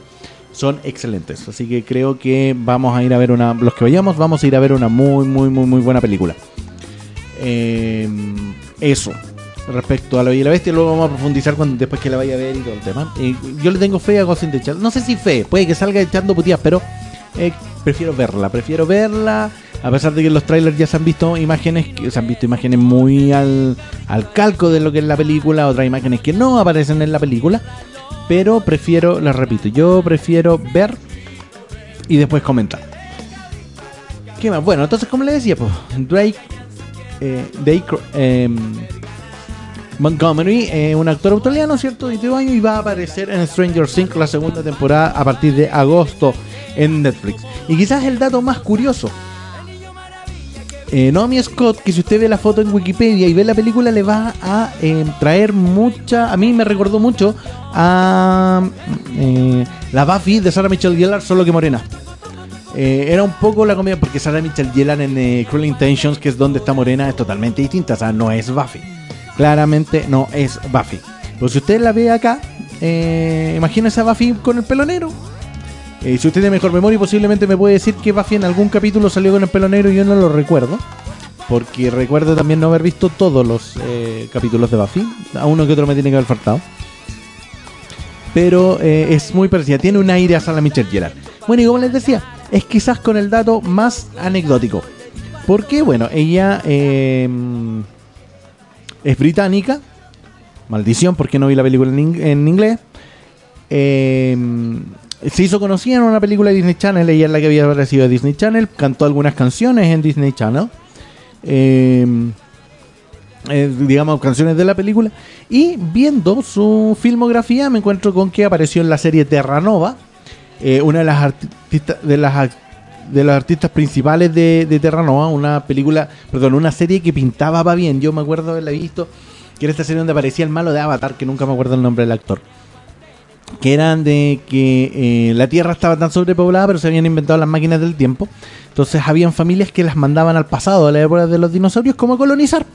son excelentes. Así que creo que vamos a ir a ver una, los que vayamos, vamos a ir a ver una muy, muy, muy, muy buena película. Eh, eso, respecto a La Bella y la Bestia, luego vamos a profundizar cuando, después que la vaya a ver y todo el tema. Eh, yo le tengo fe a Ghost in the Shell. No sé si fe, puede que salga echando putías, pero eh, prefiero verla, prefiero verla. A pesar de que los trailers ya se han visto imágenes, que se han visto imágenes muy al, al calco de lo que es la película, otras imágenes que no aparecen en la película. Pero prefiero, les repito, yo prefiero ver y después comentar. ¿Qué más? Bueno, entonces, como le decía, pues, Drake, eh, Drake em, Montgomery, eh, un actor australiano, ¿cierto? De 22 años y va a aparecer en Stranger Things la segunda temporada a partir de agosto en Netflix. Y quizás el dato más curioso. Eh, Naomi Scott, que si usted ve la foto en Wikipedia y ve la película, le va a eh, traer mucha. A mí me recordó mucho a eh, la Buffy de Sarah Michelle Gellar, solo que morena. Eh, era un poco la comida, porque Sarah Michelle Gellar en Cruel Intentions, que es donde está morena, es totalmente distinta. O sea, no es Buffy. Claramente no es Buffy. Pero si usted la ve acá, imagínese a Buffy con el pelo negro. Eh, si usted tiene mejor memoria, posiblemente me puede decir que Buffy en algún capítulo salió con el pelo negro y yo no lo recuerdo. Porque recuerdo también no haber visto todos los eh, capítulos de Buffy. A uno que otro me tiene que haber faltado. Pero eh, es muy parecida. Tiene un aire a Sarah Michelle Gellar. Bueno, y como les decía, es quizás con el dato más anecdótico. Porque, bueno, ella eh, es británica. Maldición, porque no vi la película en, en inglés. Eh, se hizo conocida en una película de Disney Channel. Ella es la que había aparecido de Disney Channel. Cantó algunas canciones en Disney Channel. Eh, eh, digamos, canciones de la película. Y viendo su filmografía, me encuentro con que apareció en la serie Terranova. eh, una de las artistas de las de los artistas principales de, de Terranova, una película, perdón, una serie que pintaba va bien. Yo me acuerdo haberla visto, que era esta serie donde aparecía el malo de Avatar, que nunca me acuerdo el nombre del actor. Que eran de que eh, la Tierra estaba tan sobrepoblada, pero se habían inventado las máquinas del tiempo. Entonces habían familias que las mandaban al pasado, a la época de los dinosaurios, como colonizar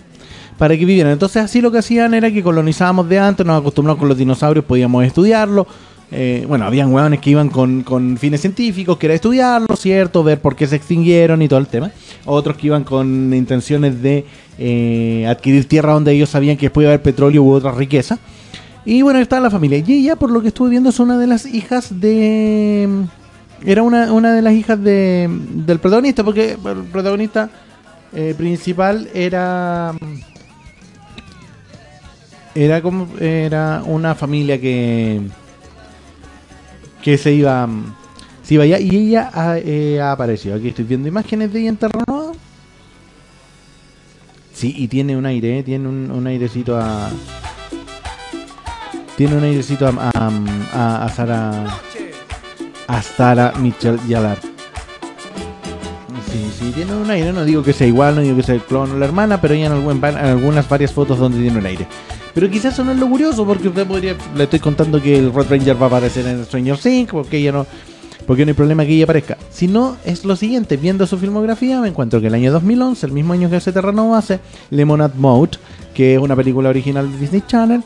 para que vivieran. Entonces así lo que hacían era que colonizábamos de antes, nos acostumbramos con los dinosaurios, podíamos estudiarlo. Eh, bueno, habían hueones que iban con, con fines científicos, que era estudiarlo, ¿cierto? Ver por qué se extinguieron y todo el tema. Otros que iban con intenciones de eh, adquirir tierra donde ellos sabían que después iba a haber petróleo u otra riqueza. Y bueno, está la familia. Y ella, por lo que estuve viendo, es una de las hijas de... Era una, una de las hijas de, del protagonista, porque el protagonista eh, principal era... Era como era una familia que que se iba se iba allá y ella ha, eh, ha aparecido. Aquí estoy viendo imágenes de ella en. Sí, y tiene un aire, eh, tiene un, un airecito a tiene un airecito a a, a, a Sara a Sara Michelle Gellar. Sí, sí, tiene un aire, no digo que sea igual, no digo que sea el clon o la hermana, pero ella en, algún- en algunas varias fotos donde tiene un aire. Pero quizás eso no es lo curioso, porque usted podría, le estoy contando que el Red Ranger va a aparecer en Stranger Things, porque ella no, porque no hay problema que ella aparezca. Si no, es lo siguiente, viendo su filmografía, me encuentro que el año 2011, el mismo año que hace Terranova, hace Lemonade Mode, que es una película original de Disney Channel.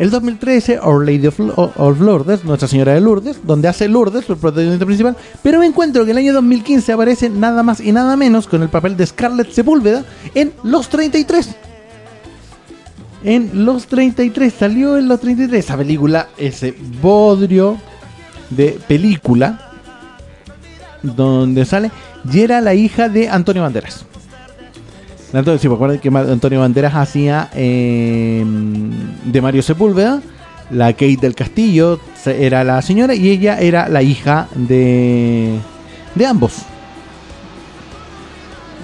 El 2013, Our Lady of, of Lourdes, Nuestra Señora de Lourdes, donde hace Lourdes, el protagonista principal. Pero me encuentro que el año 2015 aparece nada más y nada menos con el papel de Scarlett Sepúlveda en Los 33. En Los 33, salió en Los 33 esa película, ese bodrio de película, donde sale, y era la hija de Antonio Banderas. Antonio, sí, recuerden que Ma- Antonio Banderas hacía eh, de Mario Sepúlveda La Kate del Castillo era la señora y ella era la hija de, de ambos.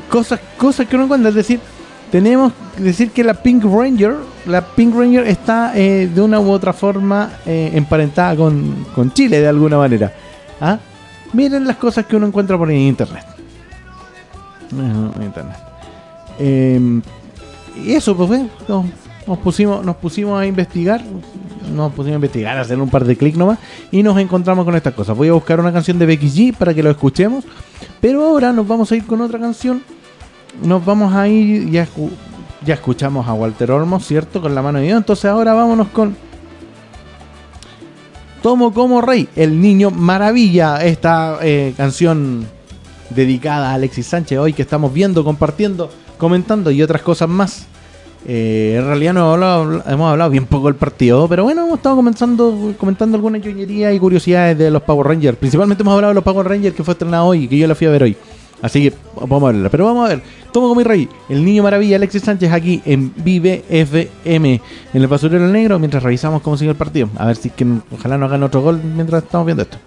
Cosas, cosas que uno encuentra, es decir, tenemos que decir que la Pink Ranger, la Pink Ranger está eh, de una u otra forma eh, emparentada con, con Chile de alguna manera. ¿Ah? Miren las cosas que uno encuentra por internet. Internet. Eh, y eso, pues, nos, pusimos, nos pusimos a investigar. Nos pusimos a investigar, a hacer un par de clics nomás. Y nos encontramos con estas cosas. Voy a buscar una canción de Becky G para que lo escuchemos. Pero ahora nos vamos a ir con otra canción. Nos vamos a ir. Ya, ya escuchamos a Walter Olmos, ¿cierto? Con la mano de Dios. Entonces ahora vámonos con. Tomo como rey, el niño maravilla. Esta eh, canción dedicada a Alexis Sánchez hoy que estamos viendo, compartiendo, comentando y otras cosas más. Eh, en realidad no hemos hablado, bien poco del partido, pero bueno, hemos estado comenzando, comentando algunas ñoñerías y curiosidades de los Power Rangers. Principalmente hemos hablado de los Power Rangers que fue estrenado hoy y que yo la fui a ver hoy. Así que vamos a verla. Pero vamos a ver. Tomo como mi rey. El niño maravilla Alexis Sánchez aquí en Vive FM. En el basurero negro. Mientras revisamos cómo sigue el partido. A ver si es que ojalá nos hagan otro gol mientras estamos viendo esto.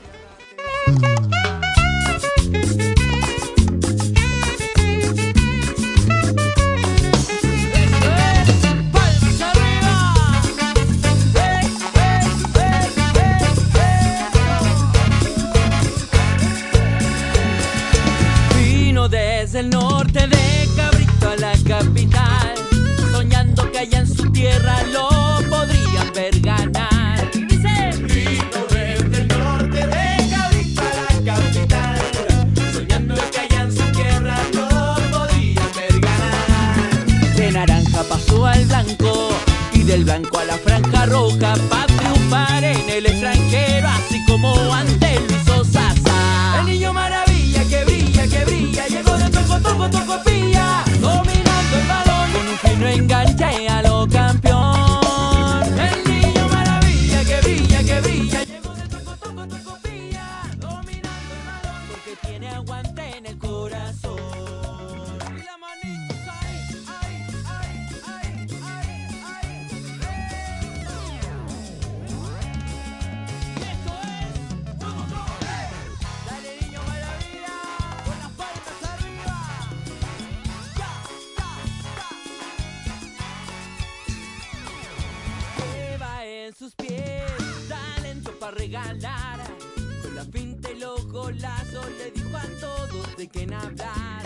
Roja para triunfar en el extranjero, así como antes lo hizo Sasa. El niño maravilla que brilla, que brilla, llegó de toco, toco, toco, pilla, dominando el balón con un fino enganche a lo regalar. Con la finta y los golazos le dijo a todos de quién hablar.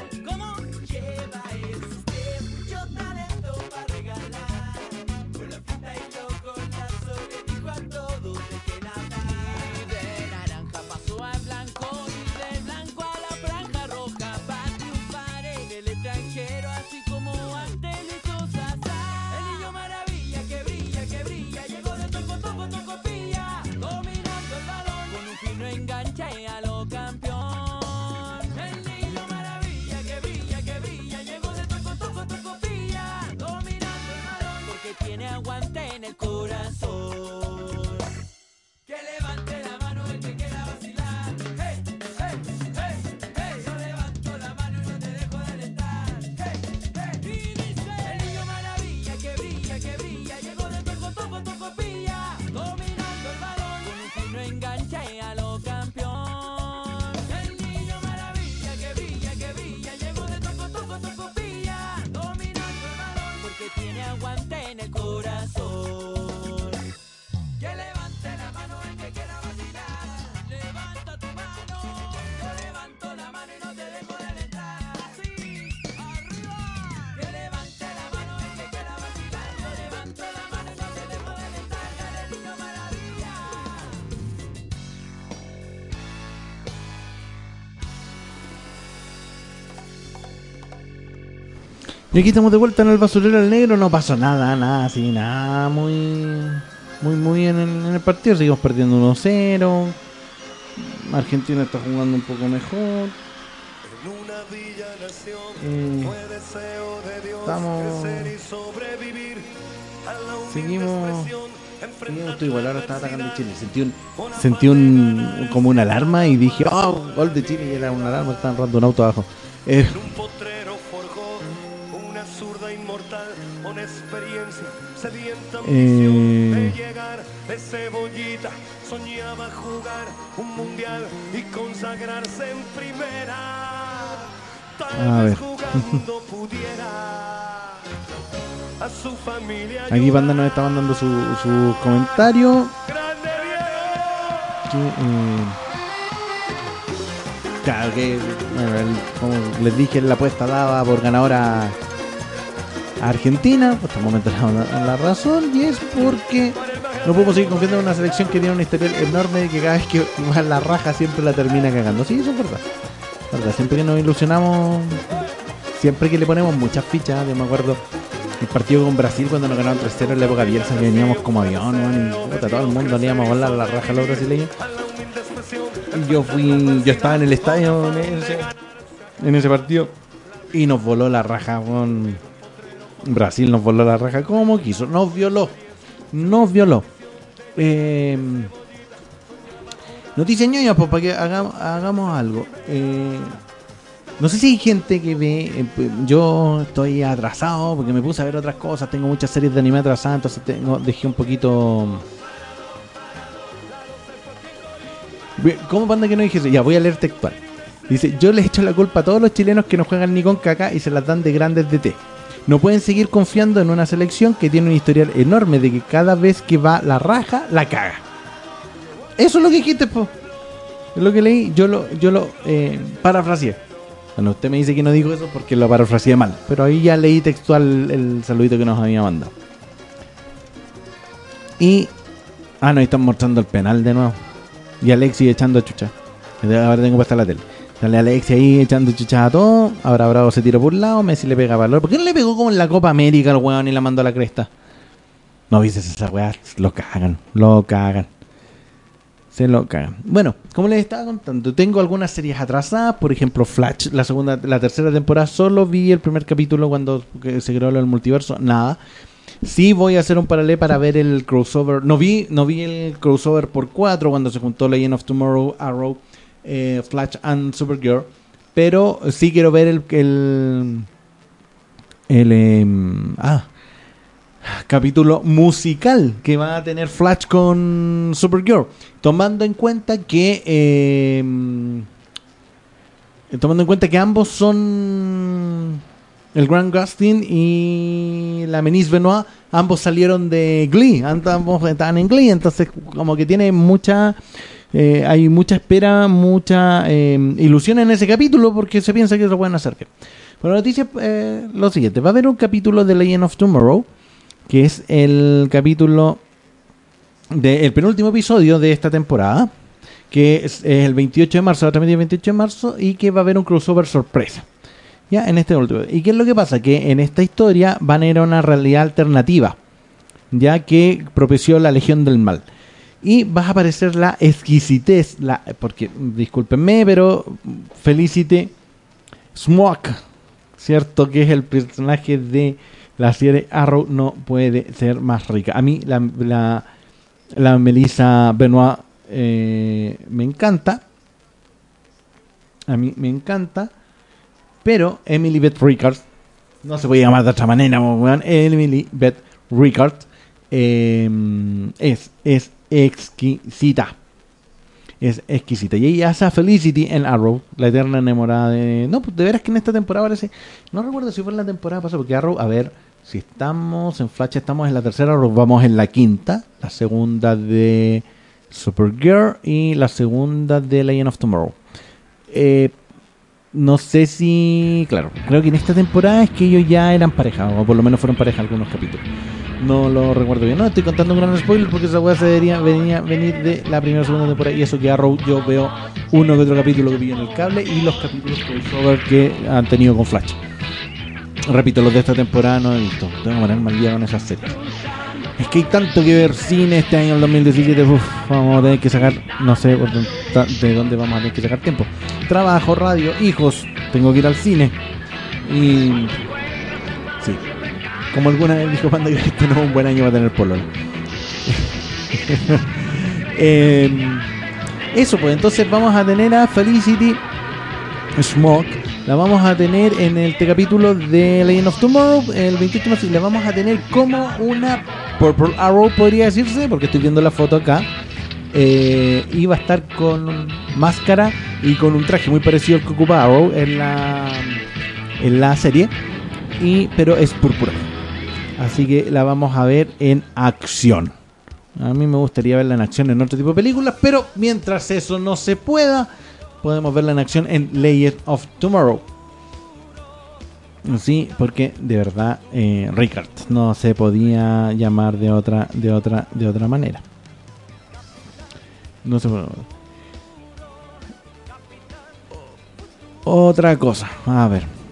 Y aquí estamos de vuelta en el basurero del negro. No pasó nada, nada, así, nada muy, muy, muy en, en el partido. Seguimos perdiendo 1-0. Argentina está jugando un poco mejor. Eh, estamos- Seguimos- seguimos, igual, ahora está atacando. Chile. Sentí un, sentí un, como una alarma y dije, oh, gol de Chile. Era una alarma, estaban rodando un auto abajo. Eh, Eh. ambición de llegar de cebollita, soñaba jugar un mundial y consagrarse en primera. Tal A vez ver. jugando pudiera a su familia. Aquí Banda nos está mandando su, su comentario. Que, eh, claro que, bueno, el- como les dije, la apuesta daba por ganadora Argentina. Hasta el momento la, la razón. Y es porque no podemos seguir confiando en una selección que tiene un historial enorme de que cada vez que va la raja siempre la termina cagando. Sí, eso es verdad. verdad. Siempre que nos ilusionamos, siempre que le ponemos muchas fichas, yo me acuerdo el partido con Brasil cuando nos ganaron 3-0 en la época Bielsa, que veníamos como avión, y puta, todo el mundo le íbamos a volar la raja a los brasileños. Y yo fui, yo estaba en el estadio en ese, partido y nos voló la raja, weón. Brasil nos voló la raja como quiso, nos violó, nos violó. Eh, Noticias ñoñas, pues para que hagamos, algo. Eh, no sé si hay gente que ve. eh, p- yo estoy atrasado porque me puse a ver otras cosas. Tengo muchas series de anime atrasadas, entonces tengo, dejé un poquito. ¿Cómo panda que no dije eso? Ya, voy a leer textual. Dice: Yo le echo la culpa a todos los chilenos que no juegan ni con caca y se las dan de grandes DT. No pueden seguir confiando en una selección que tiene un historial enorme de que cada vez que va la raja, la caga. Eso es lo que dijiste, po. Es lo que leí, yo lo, yo lo eh, parafraseé. Bueno, usted me dice que no digo eso porque lo parafraseé mal. Pero ahí ya leí textual el saludito que nos había mandado. Y. Ah, no, ahí están mostrando el penal de nuevo. Y Alexi echando chucha. Ahora tengo puesta la tele. Sale Alexi ahí echando chucha a todo. Ahora Bravo se tira por un lado. Messi le pega valor. ¿Por qué no le pegó como en la Copa América al weón y la mandó a la cresta? No viste esa weá. Lo cagan. Lo cagan. Se lo cagan. Bueno, como les estaba contando, tengo algunas series atrasadas. Por ejemplo, Flash, la segunda, la tercera temporada. Solo vi el primer capítulo cuando se creó el multiverso. Nada. Sí voy a hacer un paralelo para ver el crossover. No vi, no vi el crossover por 4 cuando se juntó Legend of Tomorrow, Arrow, eh, Flash and Supergirl. Pero sí quiero ver el el, el em, ah, capítulo musical que va a tener Flash con Supergirl. Tomando en cuenta que em, tomando en cuenta que ambos son el Grant Gustin y la Menis Benoit, ambos salieron de Glee, ambos estaban en Glee, entonces como que tiene mucha, eh, hay mucha espera, mucha eh, ilusión en ese capítulo porque se piensa que lo pueden hacer bien. Pero la noticia eh, lo siguiente, va a haber un capítulo de Legend of Tomorrow, que es el capítulo del penúltimo episodio de esta temporada, que es, el 28 de marzo, la transmisión el 28 de marzo, y que va a haber un crossover sorpresa. Ya, en este último. ¿Y qué es lo que pasa? Que en esta historia van a ir a una realidad alternativa, ya que propició la Legión del Mal. Y va a aparecer la exquisitez, la, porque, discúlpenme, pero Felicity Smoke, ¿cierto? Que es el personaje de la serie Arrow, no puede ser más rica. A mí la, la, la Melissa Benoit eh, me encanta. A mí me encanta. Pero Emily Beth Ricard, no se puede llamar de otra manera. Emily Beth Ricard eh, es, es exquisita. Es exquisita. Y ella hace a Felicity en Arrow, la eterna enamorada de. No, pues de veras que en esta temporada parece. No recuerdo si fue en la temporada pasada, porque Arrow, a ver, si estamos en Flash, estamos en la tercera, Arrow vamos en la quinta. La segunda de Supergirl y la segunda de Legend of Tomorrow. Eh, no sé si. Claro, creo que en esta temporada es que ellos ya eran pareja, o por lo menos fueron pareja algunos capítulos. No lo recuerdo bien. No, estoy contando un gran spoiler porque esa weá se debería venía, venir de la primera o segunda temporada. Y eso que Arrow yo veo uno que otro capítulo que vi en el cable y los capítulos crossover que han tenido con Flash. Repito, los de esta temporada no he visto. Tengo que ponerme al día con esas series. Es que hay tanto que ver cine este año, el 2017. Uf, vamos a tener que sacar, no sé de dónde vamos a tener que sacar tiempo. Trabajo, radio, hijos, tengo que ir al cine. Y. Como alguna vez dijo Panda que este no es un buen año para tener pololo. Em, eso, pues entonces vamos a tener a Felicity Smoke La vamos a tener en este capítulo de Legend of Tomorrow, el 28 de la vamos a tener como una Purple Arrow, podría decirse, porque estoy viendo la foto acá. Eh, y va a estar con máscara y con un traje muy parecido al que ocupa Arrow en la, en la serie, y, pero es púrpura. Así que la vamos a ver en acción. A mí me gustaría verla en acción en otro tipo de películas, pero mientras eso no se pueda, podemos verla en acción en Legend of Tomorrow. Sí, porque de verdad eh, no se podía llamar de otra, de otra, de otra manera. No se puede. Otra cosa, a ver.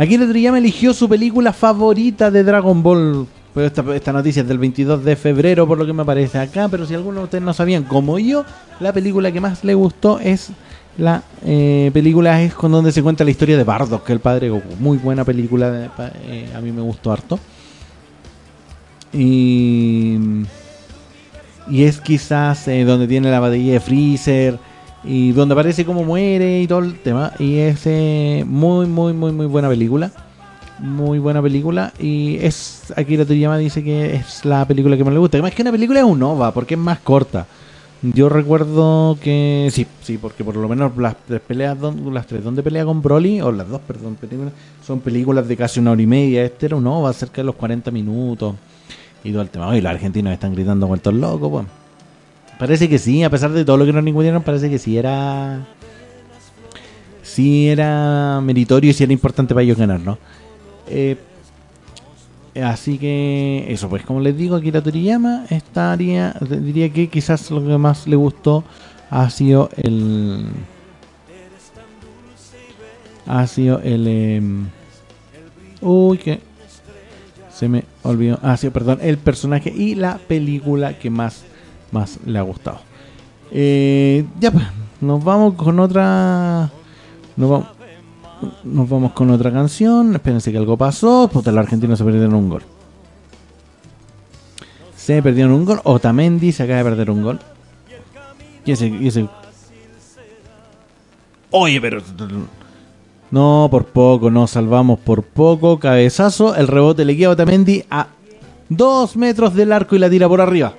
El Toriyama eligió su película favorita de Dragon Ball. Pero esta, noticia es del 22 de febrero, por lo que me aparece acá. Pero si algunos de ustedes no sabían, como yo, la película que más le gustó es la eh, película es con donde se cuenta la historia de Bardock, que el padre Goku. Muy buena película, eh, a mí me gustó harto. Y, y es quizás eh, donde tiene la batalla de Freezer y donde aparece cómo muere y todo el tema. Y es eh, muy, muy, muy, muy buena película. Muy buena película. Y es Akira Toriyama dice que es la película que más le gusta. Además que una película es un OVA porque es más corta. Yo recuerdo que sí, sí, porque por lo menos las tres peleas, don- las tres donde pelea con Broly, o las dos, perdón, películas, son películas de casi una hora y media. Este era un OVA cerca de los 40 minutos y todo el tema. Oye, los argentinos están gritando vueltos locos, pues. Parece que sí, a pesar de todo lo que nos ningunearon, parece que sí era. Sí era meritorio y sí era importante para ellos ganar, ¿no? Eh, así que eso, pues como les digo, Akira Toriyama estaría, diría que quizás lo que más le gustó ha sido el. Ha sido el. em, uy, que. Se me olvidó. Ah, sí, perdón. El personaje y la película que más, más le ha gustado. Eh, ya pues, nos vamos con otra. Nos vamos, nos vamos con otra canción. Espérense que algo pasó. Puta, los argentinos se perdieron un gol. Se perdieron un gol. Otamendi se acaba de perder un gol. Y ese. Y. Oye, pero. No, por poco, nos salvamos por poco. Cabezazo, el rebote le queda a Otamendi a dos metros del arco y la tira por arriba.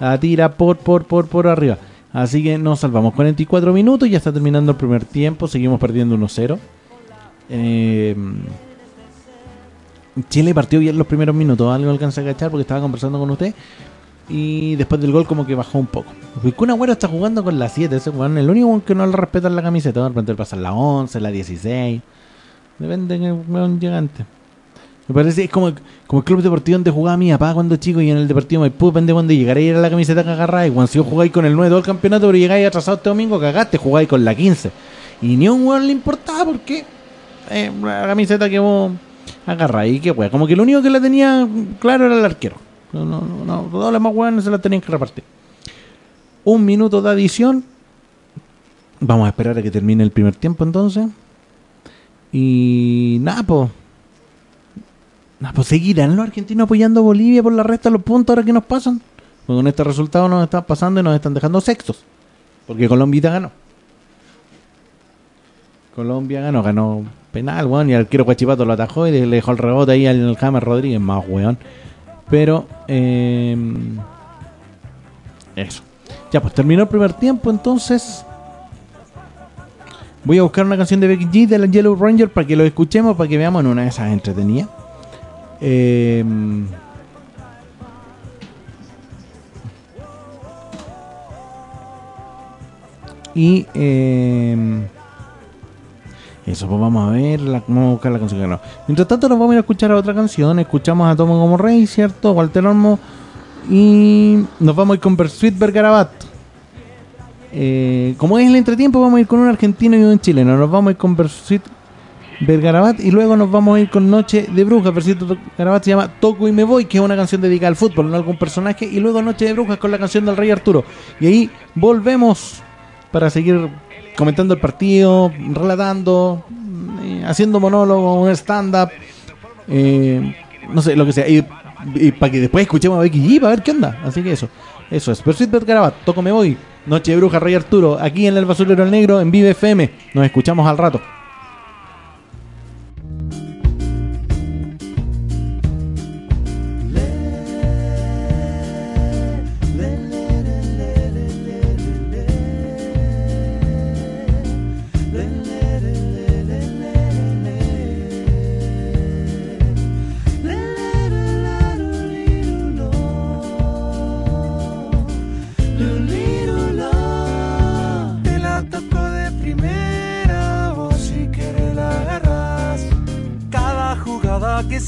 La tira por, por, por, por arriba. Así que nos salvamos. 44 minutos, ya está terminando el primer tiempo. Seguimos perdiendo 1-0. Eh, Chile partió bien los primeros minutos. Algo alcanza a cachar porque estaba conversando con usted. Y después del gol como que bajó un poco. Kun Agüero está jugando con la 7. Ese weón el único que no le respeta la camiseta. De repente le pasan la 11, la 16. Depende de weón gigante. Me parece es como, como el club deportivo donde jugaba mi papá cuando chico y en el deportivo Maipú depende de cuando llegara y era la camiseta que agarraba. Y cuando si vos jugáis con el 9 todo el campeonato, pero llegáis atrasado este domingo, cagaste, jugáis con la 15. Y ni a un weón le importaba porque eh, la camiseta que vos agarráis. Qué weón. Como que lo único que la tenía claro era el arquero. No, no, no, no. Todos los más weones se la tenían que repartir. Un minuto de adición. Vamos a esperar a que termine el primer tiempo entonces. Y nada, pues. Nada, pues seguirán los argentinos apoyando a Bolivia por la resta de los puntos ahora que nos pasan. Porque con este resultado nos están pasando y nos están dejando sextos. Porque Colombia ganó. Colombia ganó, ganó penal, weón. Y el arquero Guachipato lo atajó y le dejó el rebote ahí al James Rodríguez, más weón. Pero, eh, eso. Ya, pues terminó el primer tiempo, entonces. Voy a buscar una canción de Becky G de la Yellow Ranger para que lo escuchemos, para que veamos en una de esas entretenidas. Eh, y eh, eso, pues vamos a ver, vamos a buscar la canción que no. Mientras tanto, nos vamos a ir a escuchar a otra canción. Escuchamos a Tomo como Rey, ¿cierto? Walter Olmo. Y nos vamos a ir con Bersuit Bergarabat. Eh, como es el entretiempo, vamos a ir con un argentino y un chileno. Nos vamos a ir con Bersuit Bergarabat y luego nos vamos a ir con Noche de Brujas. Versito Bergarabat se llama Toco y me voy, que es una canción dedicada al fútbol, no a algún personaje. Y luego Noche de Brujas con la canción del Rey Arturo. Y ahí volvemos para seguir comentando el partido, relatando, eh, haciendo monólogo, un stand-up, eh, no sé, lo que sea. Y, para que después escuchemos a Becky G para ver qué onda. Así que eso, eso es. Bergarabat, Toco me voy. Noche de Brujas, Rey Arturo, aquí en el Basurero del Negro, en Vive FM. Nos escuchamos al rato.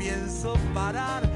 pienso parar.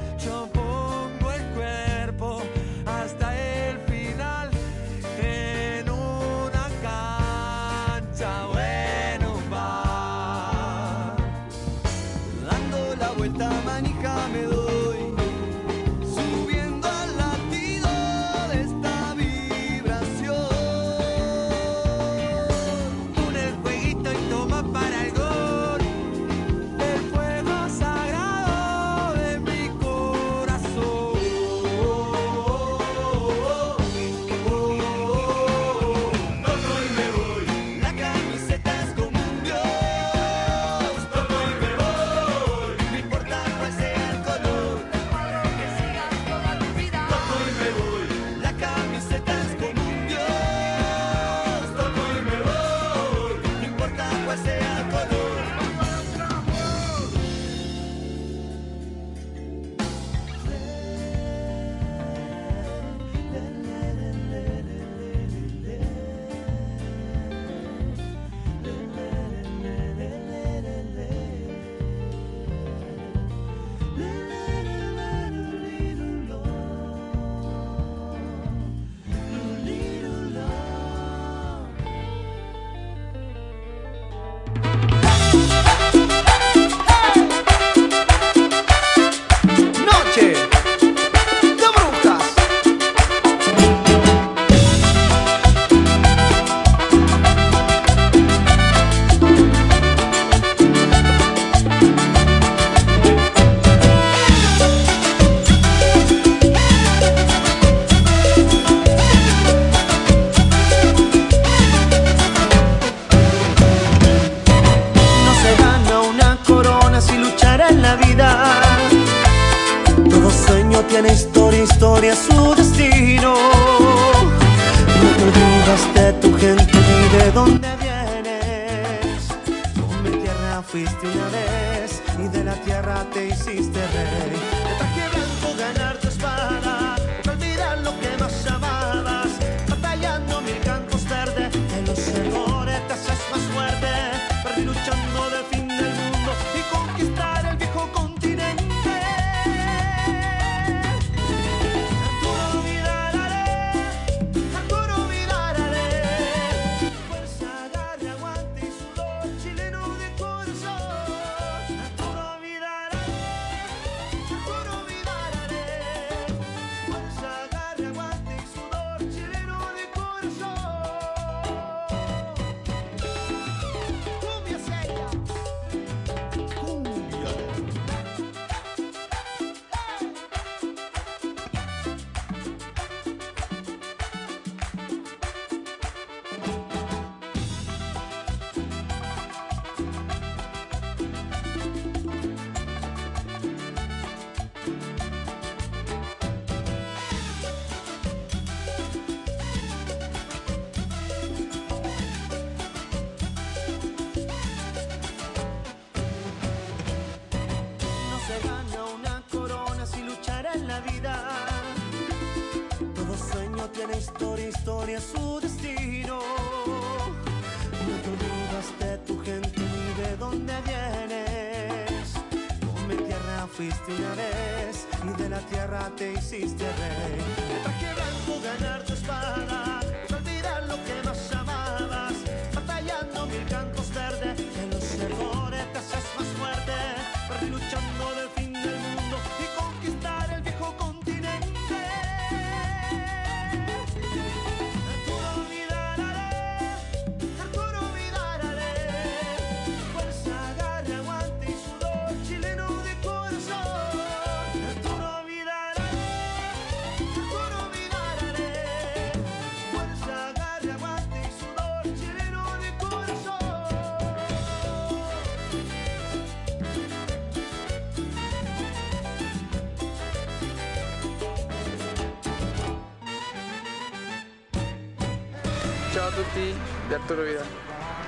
Di Arturo Vidal.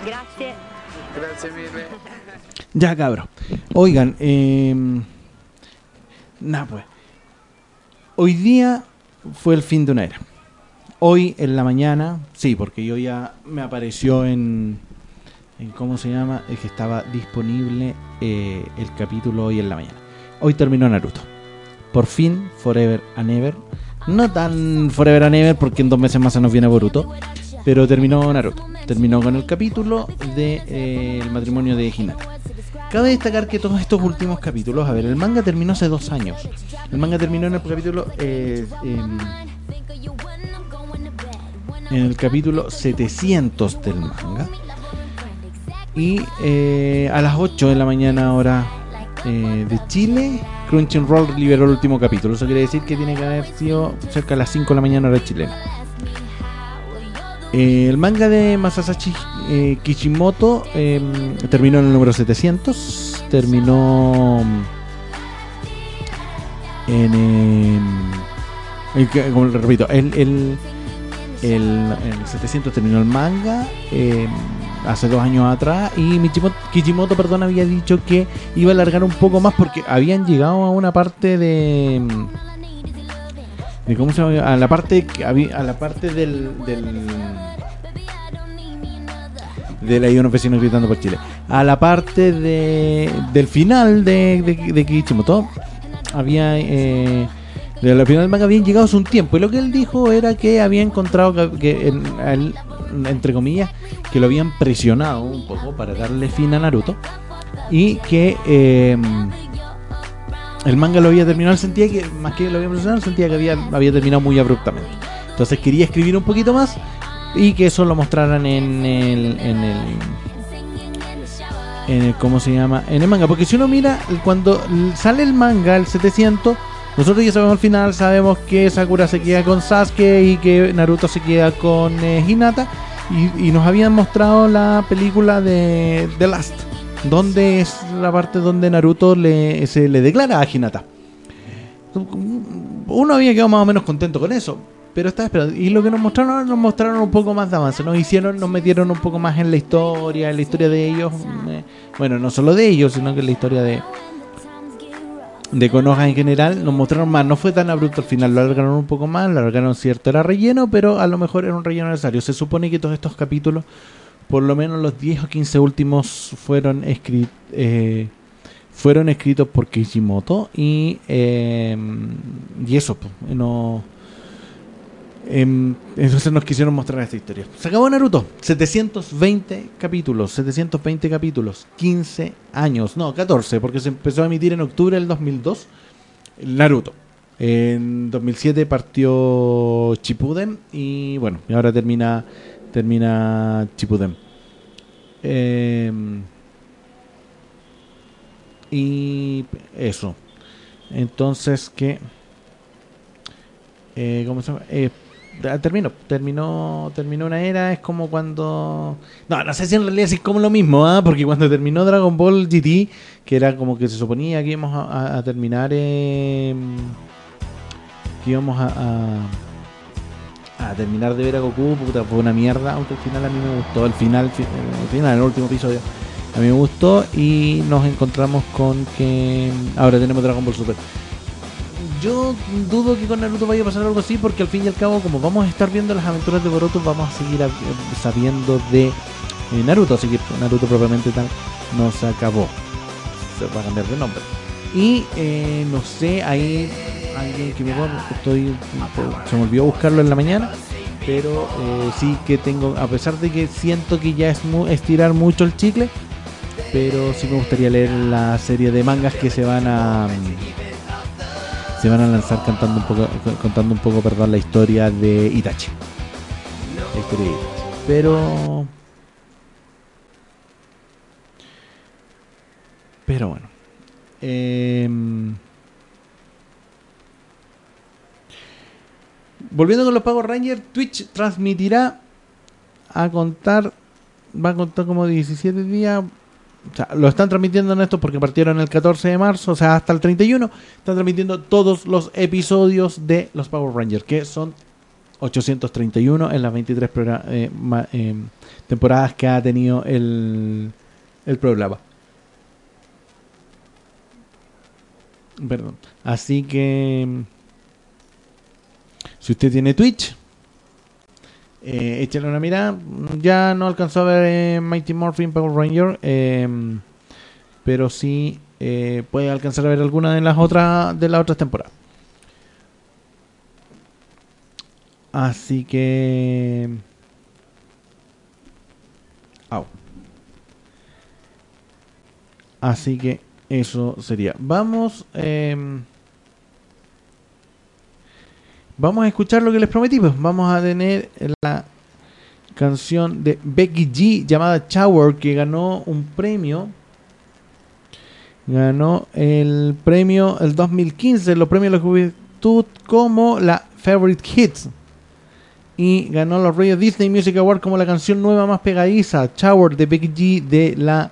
Grazie. Grazie mille. Ya, cabros. Oigan, eh, nada, pues. Hoy día fue el fin de una era. Hoy en la mañana, sí, porque yo ya me apareció en, en ¿cómo se llama? Es que estaba disponible eh, el capítulo hoy en la mañana. Hoy terminó Naruto. Por fin, Forever and Ever. No tan Forever and Ever porque en dos meses más se nos viene Boruto. Pero terminó Naruto. Terminó con el capítulo de eh, matrimonio de Hinata. Cabe destacar que todos estos últimos capítulos, a ver, el manga terminó hace dos años. El manga terminó en el capítulo eh, em, en el capítulo 700 del manga. Y eh, a las 8 de la mañana hora eh, de Chile, Crunchyroll liberó el último capítulo. Eso quiere decir que tiene que haber sido cerca de las 5 de la mañana hora chilena. Eh, el manga de Masasachi eh, Kishimoto eh, terminó en el número 700. Terminó en. em, el como repito, el, el, el, el 700 terminó el manga em, hace dos años atrás. Y Michimo- Kishimoto perdón, había dicho que iba a alargar un poco más porque habían llegado a una parte de. De cómo se llama a la parte a la parte del, del de la vecinos gritando por Chile. A la parte de del final de, de, de Kishimoto había eh, de la final del manga habían llegado hace un tiempo. Y lo que él dijo era que había encontrado que, él, entre comillas que lo habían presionado un poco para darle fin a Naruto y que eh, el manga lo había terminado, sentía que, más que lo había presionado, él sentía que había, había terminado muy abruptamente. Entonces quería escribir un poquito más y que eso lo mostraran en el, en el, en el, ¿cómo se llama? En el manga. Porque si uno mira, cuando sale el manga, el 700, nosotros ya sabemos al final, sabemos que Sakura se queda con Sasuke y que Naruto se queda con eh, Hinata. Y, y nos habían mostrado la película de The Last, donde es la parte donde Naruto le, se le declara a Hinata. Uno había quedado más o menos contento con eso, pero estaba esperando. Y lo que nos mostraron nos mostraron un poco más de avance. Nos hicieron, nos metieron un poco más en la historia, en la historia de ellos. bueno, no solo de ellos, sino que en la historia de de Konoha en general. Nos mostraron más. No fue tan abrupto al final. Lo alargaron un poco más. Lo alargaron cierto. Era relleno, pero a lo mejor era un relleno necesario. Se supone que todos estos capítulos, por lo menos los 10 o 15 últimos, fueron escritos. fueron escritos por Kishimoto y eh, y eso pues, no Em, entonces nos quisieron mostrar esta historia. Se acabó Naruto. 720 capítulos. 720 capítulos. 15 años. No, 14, porque se empezó a emitir en octubre del 2002. Naruto. En 2007 partió Chipuden. Y bueno, y ahora termina, termina Chipuden. Em, y eso. Entonces, que. Eh, ¿Cómo se llama? Eh, terminó, terminó, terminó una era, es como cuando... No, no sé si en realidad es como lo mismo, ¿ah? porque cuando terminó Dragon Ball GT, que era como que se suponía que íbamos a, terminar, eh, que íbamos a, a terminar de ver a Goku, puta, fue una mierda, aunque al final a mí me gustó, el final, fi- el final, el último episodio, a mí me gustó y nos encontramos con que ahora tenemos Dragon Ball Super yo dudo que con Naruto vaya a pasar algo así porque al fin y al cabo como vamos a estar viendo las aventuras de Boruto vamos a seguir a- sabiendo de eh, Naruto, así que Naruto propiamente tal no se acabó. Se va a cambiar de nombre. Y eh, no sé, hay alguien que me acuerdo, estoy se me olvidó buscarlo en la mañana, pero eh, sí que tengo, a pesar de que siento que ya es mu- estirar mucho el chicle, pero sí me gustaría leer la serie de mangas que se van a se van a lanzar cantando un poco contando un poco perdón la historia de Itachi. La historia de Itachi. Pero pero bueno Em, volviendo con los pagos Ranger Twitch transmitirá a contar va a contar como 17 días o sea, lo están transmitiendo en esto porque partieron el 14 de marzo, o sea, hasta el 31. Están transmitiendo todos los episodios de los Power Rangers, que son 831 en las 23 progra- eh, ma- eh, temporadas que ha tenido el, el programa. Perdón. Así que, si usted tiene Twitch, eh, échale una mirada. Ya no alcanzó a ver eh, Mighty Morphin Power Ranger, eh, pero sí eh, puede alcanzar a ver alguna de las otras de las otras temporadas. Así que, au. Así que eso sería. Vamos. em, Vamos a escuchar lo que les prometí. Pues vamos a tener la canción de Becky G llamada Shower que ganó un premio. Ganó el premio el 2015, los premios de la juventud como la Favorite Hits. Y ganó los Radio Disney Music Award como la canción nueva más pegadiza, Shower de Becky G de la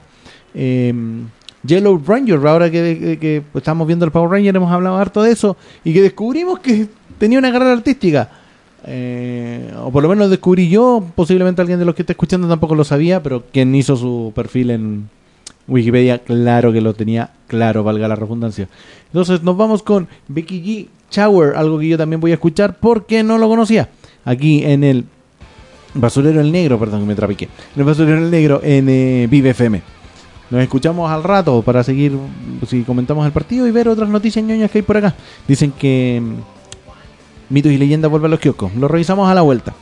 em, Yellow Ranger. Ahora que, estamos viendo el Power Ranger, hemos hablado harto de eso y que descubrimos que tenía una carrera artística. Eh, o por lo menos descubrí yo, posiblemente alguien de los que está escuchando tampoco lo sabía, pero quien hizo su perfil en Wikipedia, claro que lo tenía claro, valga la redundancia. Entonces nos vamos con Becky G. Shower, algo que yo también voy a escuchar porque no lo conocía. Aquí en el Basurero el Negro, perdón que me trapiqué. En el Basurero el Negro en eh, Vive FM. Nos escuchamos al rato para seguir, si comentamos el partido y ver otras noticias ñoñas que hay por acá. Dicen que Mitos y Leyendas vuelve a los kioscos. Lo revisamos a la vuelta.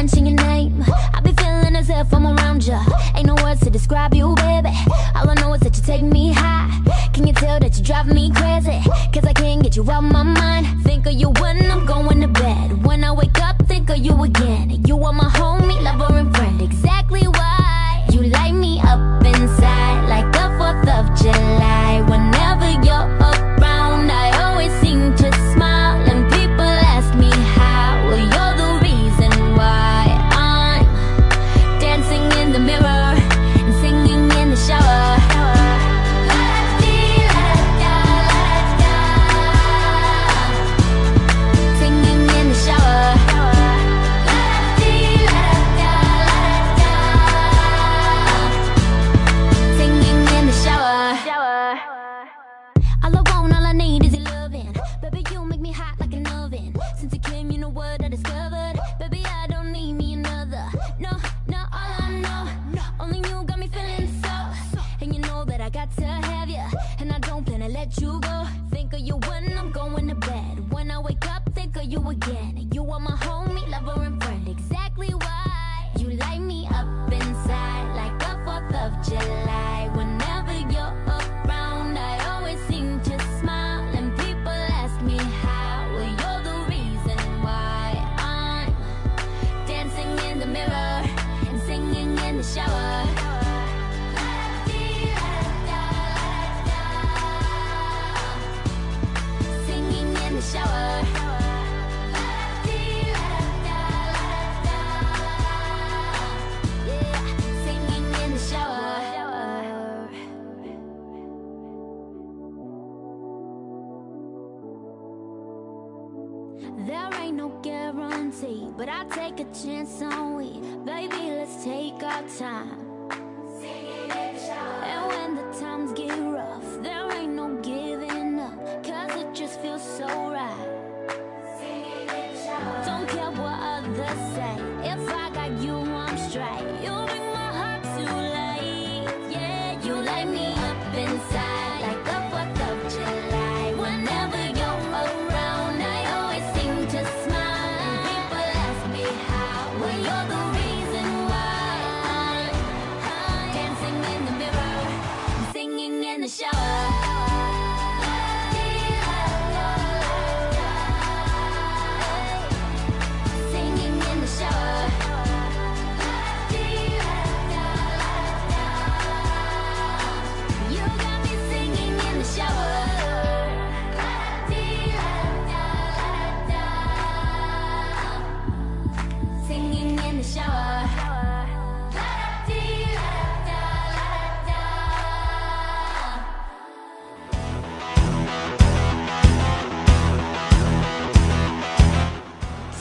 Mention your name, I be feeling as if I'm around you. Ain't no words to describe you, baby. All I know is that you take me high. Can you tell that you drive me crazy? Cause I can't get you out my mind. Think of you when I'm going to bed. When I wake up, think of you again. You are my homie, lover, and friend. Exactly why you like me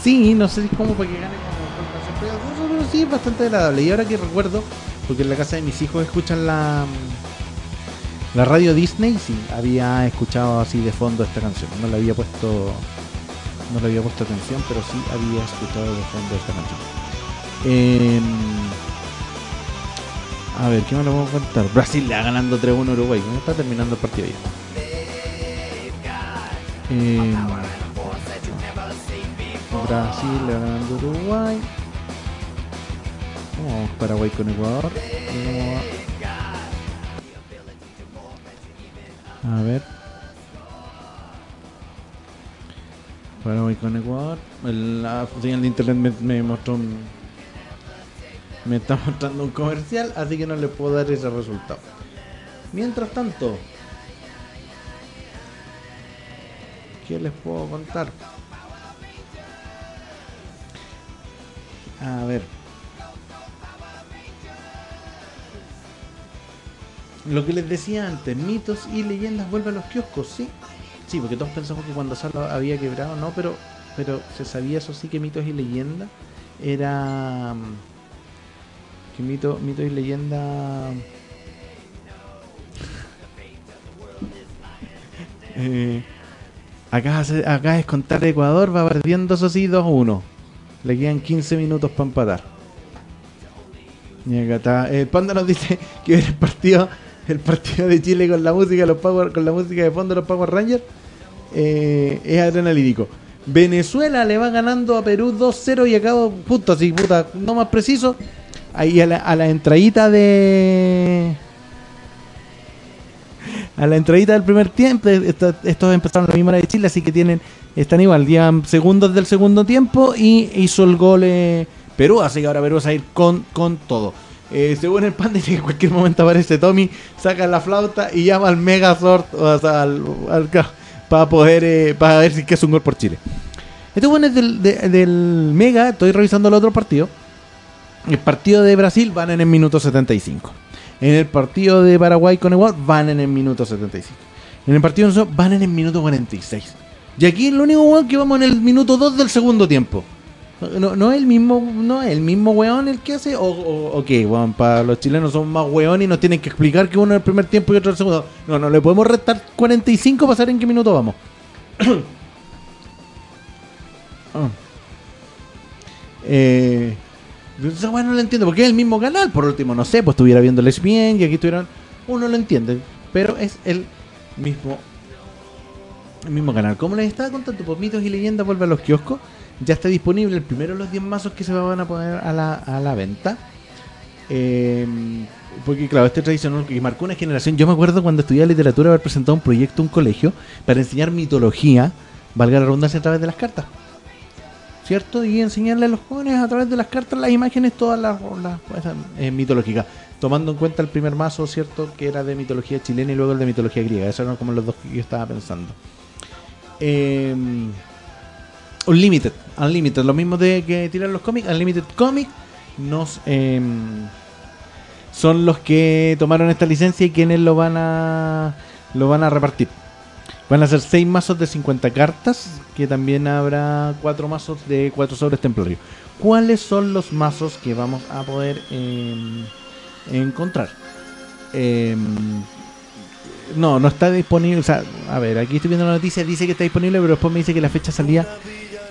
Sí, no sé si es como para que gane como canción pero sí es bastante agradable. Y ahora que recuerdo, porque en la casa de mis hijos escuchan la la radio Disney, sí, había escuchado así de fondo esta canción. No le había puesto no le había puesto atención, pero sí había escuchado de fondo esta canción. Em, a ver, ¿qué me lo puedo contar? Brasil le va ganando 3-1 a Uruguay. ¿Cómo está terminando el partido ya? Em, Brasil Uruguay. ¿Cómo vamos Paraguay con Ecuador? A ver. Paraguay con Ecuador. La señal de internet me, me mostró un- Me está mostrando un comercial, así que no le puedo dar ese resultado. Mientras tanto, ¿qué les puedo contar? A ver. Lo que les decía antes, mitos y leyendas vuelven a los kioscos, ¿sí? Sí, porque todos pensamos que cuando Salo había quebrado, no, pero pero se sabía eso sí que mitos y leyendas era mm, que mito, mitos y leyenda eh, acá, acá es contar Ecuador, va perdiendo eso sí 2-1. Le quedan 15 minutos para empatar. Y acá está. El Panda nos dice que ver el partido, el partido de Chile con la música, los Power, con la música de fondo de los Power Rangers eh, es adrenalínico. Venezuela le va ganando a Perú 2-0 y acabo, justo así, puta, no más preciso. Ahí a la, a entradita de. A la entradita del primer tiempo, esta- estos empezaron a la misma hora de Chile, así que tienen están igual, llevan segundos del segundo tiempo y hizo el gol eh, Perú, así que ahora Perú va a ir con, con todo. Eh, según el pan, dice en cualquier momento aparece Tommy, saca la flauta y llama al Megazord o sea, al, al- para poder eh, para ver si es un gol por Chile. Este bueno es del, de- del Mega, estoy revisando el otro partido. El partido de Brasil van en el minuto 75. En el partido de Paraguay con Ecuador van en el minuto 75. En el partido de nosotros van en el minuto 46. Y aquí el único weón que vamos en el minuto 2 del segundo tiempo. No, no es el mismo, no es el mismo weón el que hace, o, o, o qué, weón, para los chilenos son más weón y nos tienen que explicar que uno en el primer tiempo y otro el segundo. No, no le podemos restar 45 para saber en qué minuto vamos. Ah. Eh, weá no lo entiendo, porque es el mismo canal, por último, no sé, pues estuviera viendo el ESPN y aquí estuvieran. Uno lo entiende, pero es el mismo el mismo canal. Como les estaba contando, pues mitos y leyendas vuelve a los kioscos. Ya está disponible el primero de los 10 mazos que se van a poner a la, a la venta. Eh, porque claro, este tradicional que marcó una generación. Yo me acuerdo cuando estudiaba literatura haber presentado un proyecto un colegio para enseñar mitología, valga la redundancia, a través de las cartas. ¿Cierto? Y enseñarle a los jóvenes a través de las cartas las imágenes, todas las, eh, mitológicas. Tomando en cuenta el primer mazo, ¿cierto? Que era de mitología chilena y luego el de mitología griega. Esos eran como los dos que yo estaba pensando. Eh, Unlimited, Unlimited, lo mismo de que tiran los cómics, Unlimited Comics nos eh, son los que tomaron esta licencia y quienes lo van a lo van a repartir. Van a ser 6 mazos de 50 cartas, que también habrá 4 mazos de 4 sobres templarios. ¿Cuáles son los mazos que vamos a poder em, encontrar? Em, no, no está disponible. O sea, a ver, aquí estoy viendo la noticia, dice que está disponible, pero después me dice que la fecha salía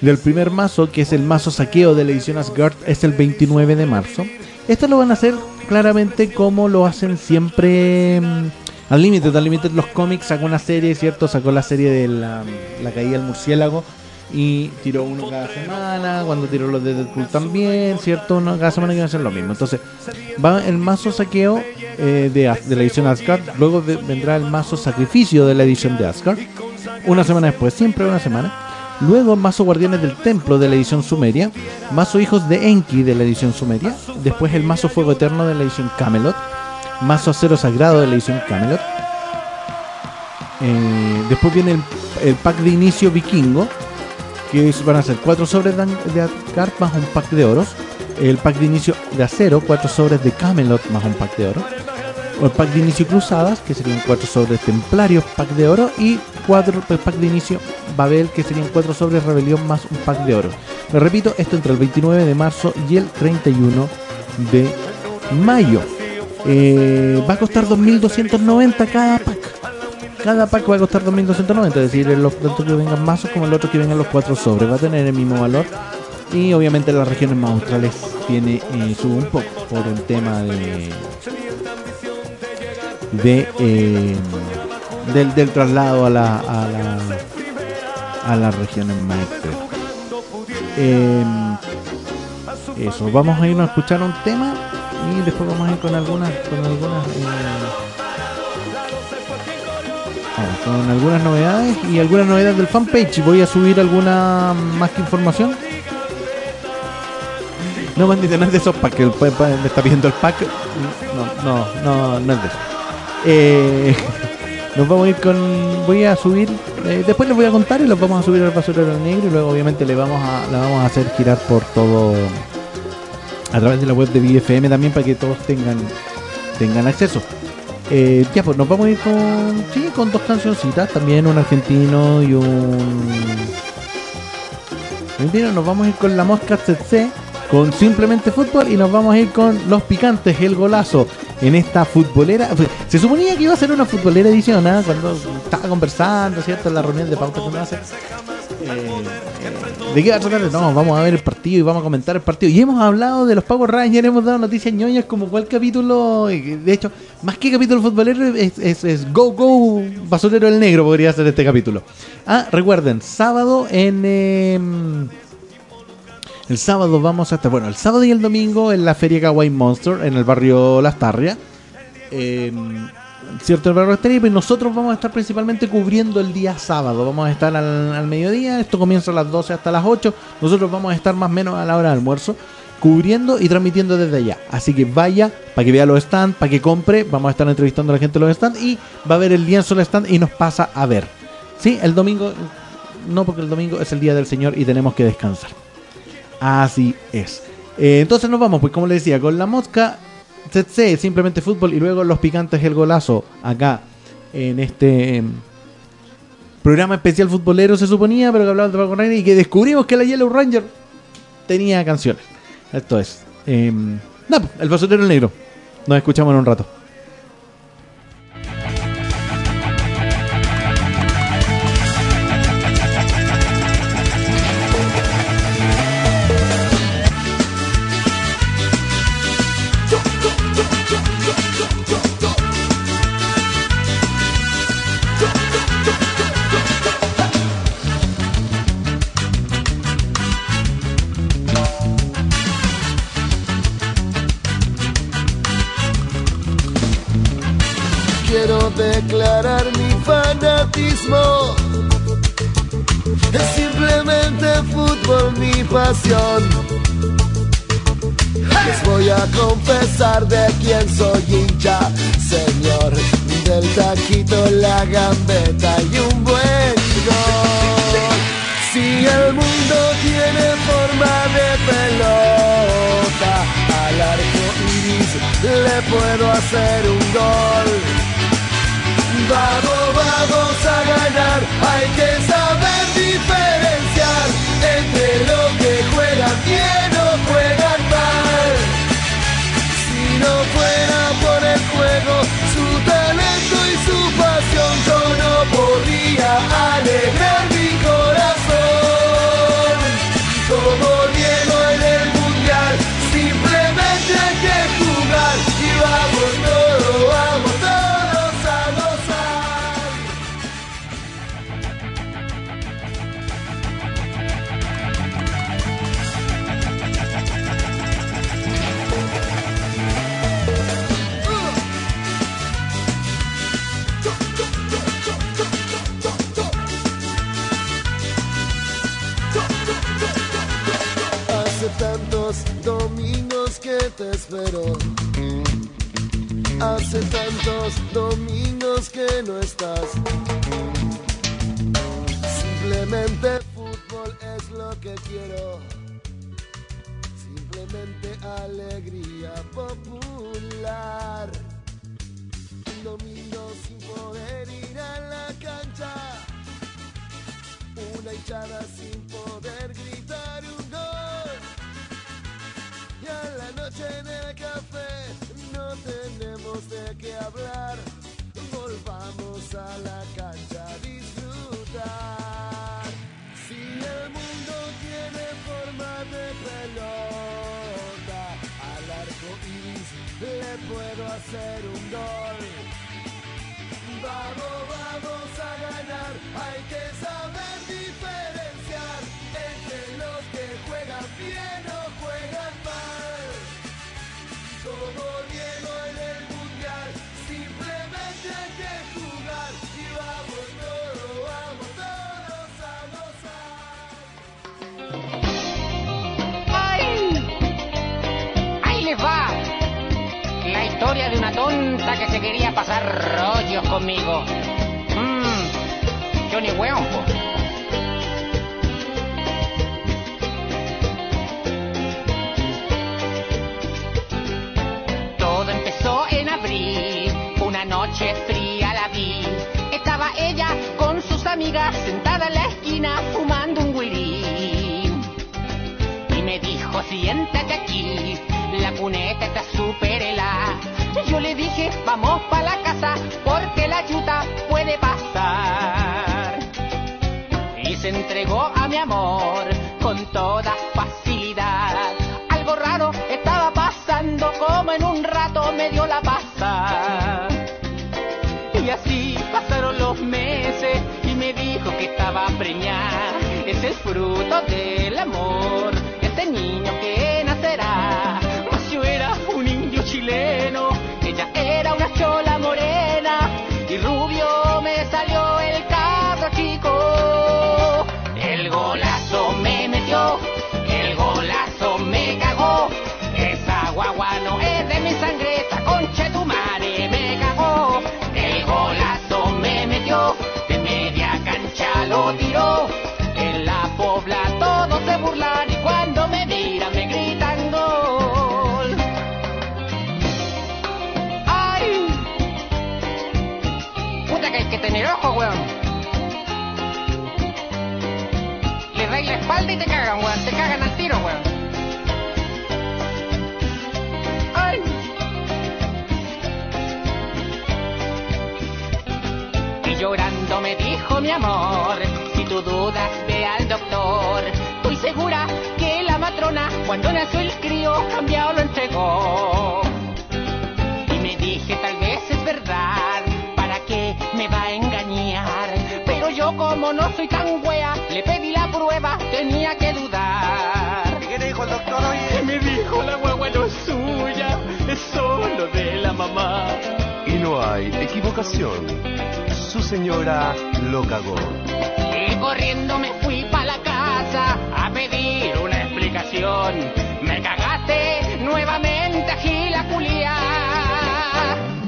del primer mazo, que es el mazo saqueo de la edición Asgard, es el 29 de marzo. Esto lo van a hacer claramente como lo hacen siempre mm, al límite. Al límite los cómics sacó una serie, ¿cierto? Sacó la serie de la, la caída del murciélago y tiró uno cada semana. Cuando tiró los de Deadpool también, ¿cierto? Uno cada semana a hacer lo mismo. Entonces, va el mazo saqueo eh, de, de la edición Asgard. Luego vendrá el mazo sacrificio de la edición de Asgard. Una semana después, siempre una semana. Luego mazo Guardianes del Templo de la edición Sumeria. Mazo Hijos de Enki de la edición Sumeria. Después el mazo Fuego Eterno de la edición Camelot. Mazo Acero Sagrado de la edición Camelot. Eh, después viene el pack de inicio vikingo. Que van a ser 4 sobres de, Asgard más un pack de oros. El pack de inicio de acero, 4 sobres de Camelot más un pack de oro. El pack de inicio cruzadas, que serían 4 sobres templarios, pack de oro. Y 4 el pack de inicio Babel, que serían 4 sobres rebelión más un pack de oro. Repito, esto entre el 29 de marzo y el 31 de mayo. Eh, va a costar 2.290 cada pack. Cada pack va a costar 2.290, es decir, el tanto que vengan mazos como el otro que vengan los 4 sobres. Va a tener el mismo valor. Y obviamente las regiones más australes tiene eh, sube un poco por el tema de de eh, del, del traslado a la a la a las regiones más. Eh, eso, vamos a irnos a escuchar un tema y después vamos a ir con algunas con algunas eh, con algunas novedades y algunas novedades del fanpage. Voy a subir alguna más que información. No, bandita, no es de esos packs. el Me está pidiendo el pack. No, no, no, no es de eso. Eh, nos vamos a ir con. Voy a subir. eh, después les voy a contar y los vamos a subir al basurero negro. Y luego, obviamente, le vamos a, la vamos a hacer girar por todo. A través de la web de BFM también para que todos tengan tengan acceso. Eh, ya, pues nos vamos a ir con. Sí, con dos cancioncitas. También un argentino y un. Argentino. Nos vamos a ir con la Mosca CC. Con simplemente fútbol. Y nos vamos a ir con Los Picantes, el golazo. En esta futbolera. pues, Se suponía que iba a ser una futbolera edición, ¿ah? Cuando estaba conversando, ¿cierto? En la reunión de pauta que. Eh, ¿De qué va a tratar? No, vamos a ver el partido y vamos a comentar el partido. Y hemos hablado de los Power Rangers, hemos dado noticias ñoñas como cuál capítulo. eh, De hecho, más que capítulo futbolero, es, es- Go Go Basurero el Negro podría ser este capítulo. Ah, recuerden, sábado en. em, el sábado vamos a estar, bueno, el sábado y el domingo en la Feria Kawaii Monster en el barrio Las Tarrias. Eh, cierto, Tarrias, y nosotros vamos a estar principalmente cubriendo el día sábado. Vamos a estar al, mediodía, esto comienza a las 12 hasta las 8. Nosotros vamos a estar más o menos a la hora del almuerzo cubriendo y transmitiendo desde allá. Así que vaya para que vea los stands, para que compre. Vamos a estar entrevistando a la gente de los stands y va a ver el lienzo del stand y nos pasa a ver. Sí, el domingo, no porque el domingo es el día del Señor y tenemos que descansar. Así es. Eh, entonces nos vamos, pues como les decía, con la mosca, Simplemente fútbol, y luego los picantes el golazo, acá en este em, programa especial futbolero se suponía, pero que hablaba de Paco Ranger y que descubrimos que la Yellow Ranger tenía canciones. Esto es. nada, pues, el basurero negro. Nos escuchamos en un rato. Declarar mi fanatismo. Es simplemente fútbol mi pasión. Les voy a confesar de quién soy hincha, señor. Del taquito, la gambeta y un buen gol. Si el mundo tiene forma de pelota, al arco iris le puedo hacer un gol. Vamos, vamos a ganar. Hay que saber diferenciar entre lo que Hace tantos domingos que no estás. Simplemente fútbol es lo que quiero. Simplemente alegría popular. Un domingo sin poder ir a la cancha. Una hinchada sin poder gritar un. Y a la noche en el café no tenemos de qué hablar. Volvamos a la cancha a disfrutar. Si el mundo tiene forma de pelota, al arco iris le puedo hacer un gol. Vamos, vamos a ganar, hay que saber diferenciar historia de una tonta que se quería pasar rollos conmigo. Mmm, Johnny Weón, po. Todo empezó en abril, una noche fría la vi. Estaba ella con sus amigas sentada en la esquina fumando un willy. Y me dijo, siéntate aquí, la cuneta está súper helada. Yo le dije, vamos pa' la casa, porque la yuta puede pasar. Y se entregó a mi amor con toda facilidad. Algo raro estaba pasando, como en un rato me dio la pasa. Y así pasaron los meses y me dijo que estaba preñada. Es el fruto del amor, este niño que En la pobla todos se burlan y cuando me miran me gritan gol. ¡Ay! Puta que hay que tener ojo, weón. Le dais la espalda y te cagan, weón. Te cagan al tiro, weón. Llorando me dijo mi amor, si tú dudas ve al doctor. Estoy segura que la matrona cuando nació el crío cambiado lo entregó. Y me dije tal vez es verdad, ¿para qué me va a engañar? Pero yo como no soy tan wea, le pedí la prueba, tenía que dudar. ¿Y qué te dijo el doctor hoy? Y me dijo la guagua no es suya, es solo de la mamá. Y no hay equivocación. Su señora lo cagó. Y corriendo me fui pa' la casa a pedir una explicación. Me cagaste nuevamente, Gila Julia.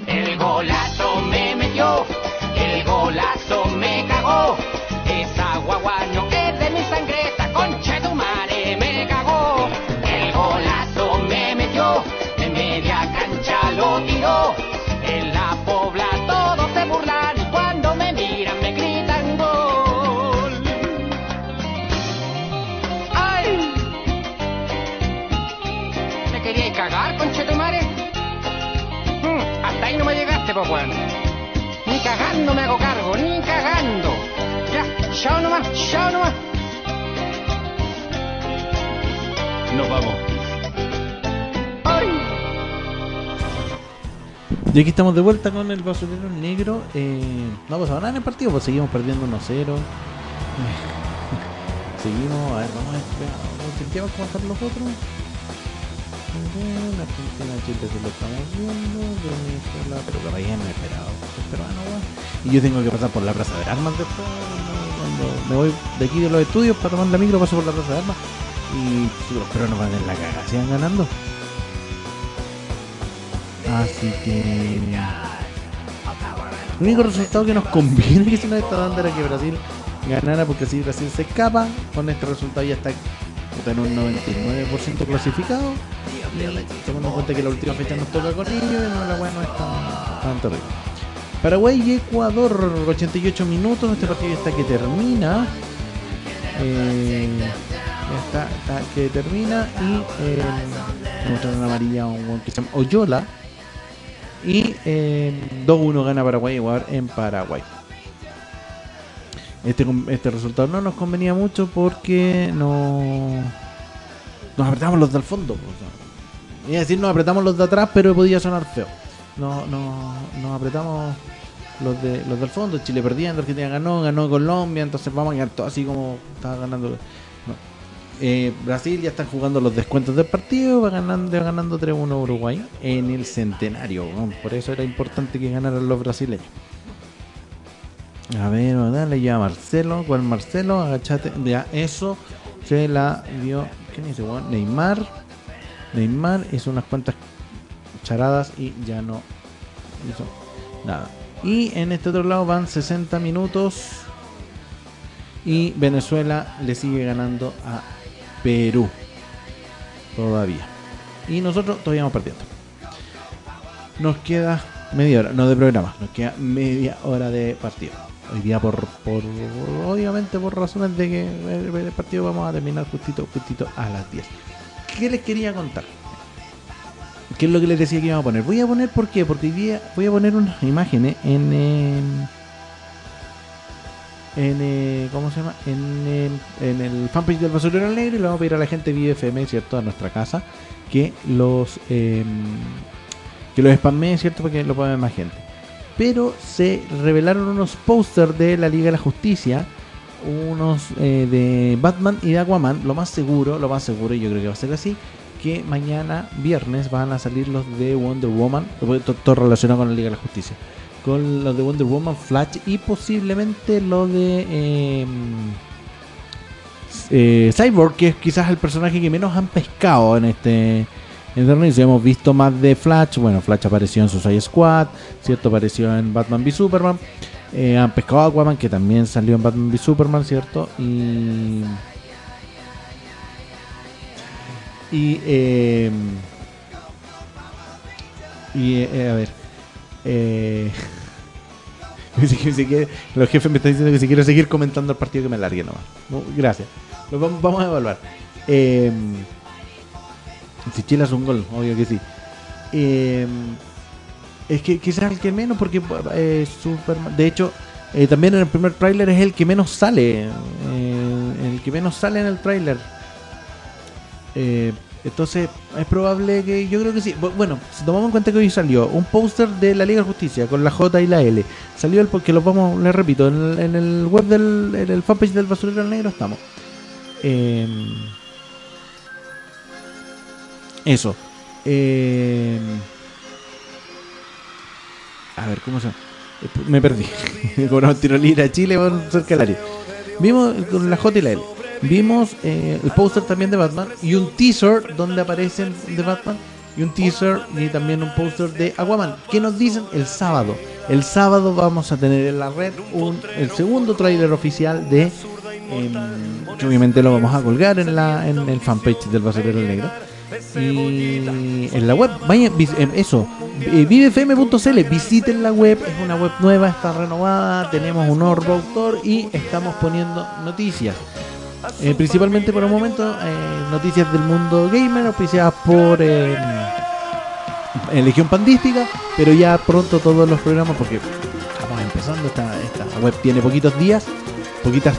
El golazo me metió, el golazo me cagó. Esa guagua pues, weón. Ni cagando me hago cargo, ni cagando. Ya, chao nomás, chao nomás. Nos vamos. Y aquí estamos de vuelta con el basurero negro. Eh, no ha pasado nada en el partido, pues seguimos perdiendo 1-0. seguimos, a ver, vamos a esperar. ¿Sentíamos cómo están los otros? Argentina, estamos viendo. Pero que vayan esperado. Peruano. Y yo tengo que pasar por la plaza de armas después. Cuando me voy de aquí de los estudios para tomar la micro, paso por la plaza de armas. Y los peruanos van en la caga, sigan ganando. Así que. El único resultado que nos conviene que se nos está dando era que Brasil ganara, porque si Brasil se escapa, con este resultado ya está puta, en un 99% clasificado. Y tomando en cuenta que la última fecha nos toca con ellos, no, la weá no es tan, terrible. Paraguay y Ecuador, 88 minutos. Este partido está que termina. Eh, está, está que termina. Y eh, una amarilla un que se llama Oyola. Y eh, 2-1 gana Paraguay Ecuador en Paraguay. Este, este resultado no nos convenía mucho porque no nos apretamos los del fondo. pues, a decir nos apretamos los de atrás, pero podía sonar feo. No, no, nos apretamos los de los del fondo. Chile perdiendo, Argentina ganó, ganó Colombia, entonces vamos a quedar todo así como estaba ganando. Eh, Brasil ya están jugando los descuentos del partido, va ganando, va ganando 3-1 Uruguay en el centenario. Por eso era importante que ganaran los brasileños. A ver, dale ya Marcelo. ¿Cuál Marcelo? Agachate. Ya, eso se la dio. ¿Quién dice, weón? Neymar. Neymar hizo unas cuantas charadas y ya no hizo nada. Y en este otro lado van 60 minutos. Y Venezuela le sigue ganando a Perú. Todavía. Y nosotros todavía vamos perdiendo. Nos queda media hora, no de programa, nos queda media hora de partido. Hoy día por, por obviamente por razones de que el, partido vamos a terminar justito, justito a las 10. ¿Qué les quería contar? ¿Qué es lo que les decía que iba a poner? Voy a poner, ¿por qué? Porque hoy día voy a poner unas imágenes en... em, en eh, ¿cómo se llama? En, el- en el fanpage del basurero al negro y le vamos a pedir a la gente Vive FM, ¿cierto? A nuestra casa que los em, que los spammee, ¿cierto? Para que lo pueda ver más gente. Pero se revelaron unos pósters de la Liga de la Justicia, unos eh, de Batman y de Aquaman, lo más seguro, lo más seguro, y yo creo que va a ser así, que mañana viernes van a salir los de Wonder Woman, todo, relacionado con la Liga de la Justicia, con los de Wonder Woman, Flash y posiblemente lo de eh, eh, Cyborg, que es quizás el personaje que menos han pescado en este en este inicio. Hemos visto más de Flash, bueno, Flash apareció en Suicide Squad, cierto, apareció en Batman v Superman. Eh, han pescado a Aquaman, que también salió en Batman v Superman, cierto, y y eh, y eh, a ver eh, si- si los jefes me están diciendo que si quiero seguir comentando el partido que me largue nomás No, gracias lo vamos, a evaluar eh, si Chile hace un gol obvio que sí eh, es que quizás el que menos porque eh, Superman de hecho eh, también en el primer tráiler es el que menos sale eh, el que menos sale en el tráiler eh, entonces es probable que yo creo que sí. Bu- Bueno, si tomamos en cuenta que hoy salió un póster de la Liga de Justicia con la J y la L, salió el porque lo vamos, les repito, en el, web del en el fanpage del Basurero Negro estamos. Eh, eso. Eh, a ver, ¿cómo se? Eh, Me perdí. Tiro libre a Chile. Vimos con la J y la L. Vimos eh, el póster también de Batman y un teaser donde aparecen de Batman y un teaser y también un póster de Aquaman. ¿Qué nos dicen? El sábado. El sábado vamos a tener en la red un, el segundo tráiler oficial de que obviamente lo vamos a colgar en la en el fanpage del Basurero Negro y en la web vayan eso eh, vivefm.cl visiten la web es una web nueva está renovada tenemos un nuevo autor y estamos poniendo noticias. Eh, principalmente por el momento eh, noticias del mundo gamer auspiciadas por eh, Legión Pandística, pero ya pronto todos los programas, porque estamos empezando, esta, esta web tiene poquitos días, poquitas,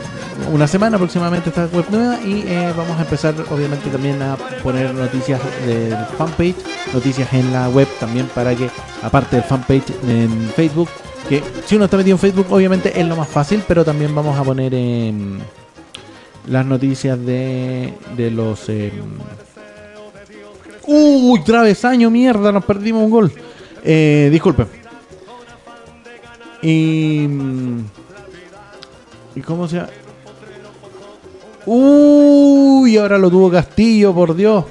una semana aproximadamente esta web nueva y eh, vamos a empezar obviamente también a poner noticias del fanpage, noticias en la web también para que, aparte del fanpage en Facebook, que si uno está metido en Facebook obviamente es lo más fácil, pero también vamos a poner em, las noticias de, los... em, Uy, travesaño, mierda, nos perdimos un gol. Eh, disculpe. Y. mm, ¿Y cómo se llama? Uy, ahora lo tuvo Castillo, por Dios.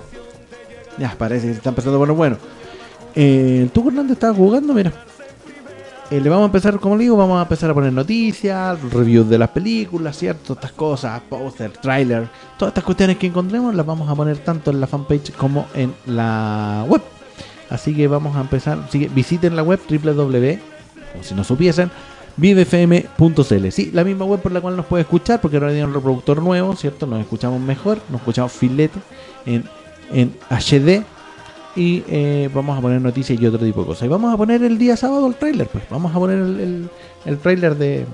Ya, parece que se está empezando a poner bueno. Eh, Tuco Hernández estaba jugando, mira. Eh, le vamos a empezar, como le digo, vamos a empezar a poner noticias, reviews de las películas, ¿cierto? Estas cosas, póster, trailer, todas estas cuestiones que encontremos las vamos a poner tanto en la fanpage como en la web. Así que vamos a empezar. Así que visiten la web www, como si no supiesen, vivefm.cl. Sí, la misma web por la cual nos puede escuchar, porque ahora tiene un reproductor nuevo, ¿cierto? Nos escuchamos mejor, nos escuchamos filete en, en HD. Y eh, vamos a poner noticias y otro tipo de cosas. Y vamos a poner el día sábado el trailer, pues. Vamos a poner el, el, el trailer de.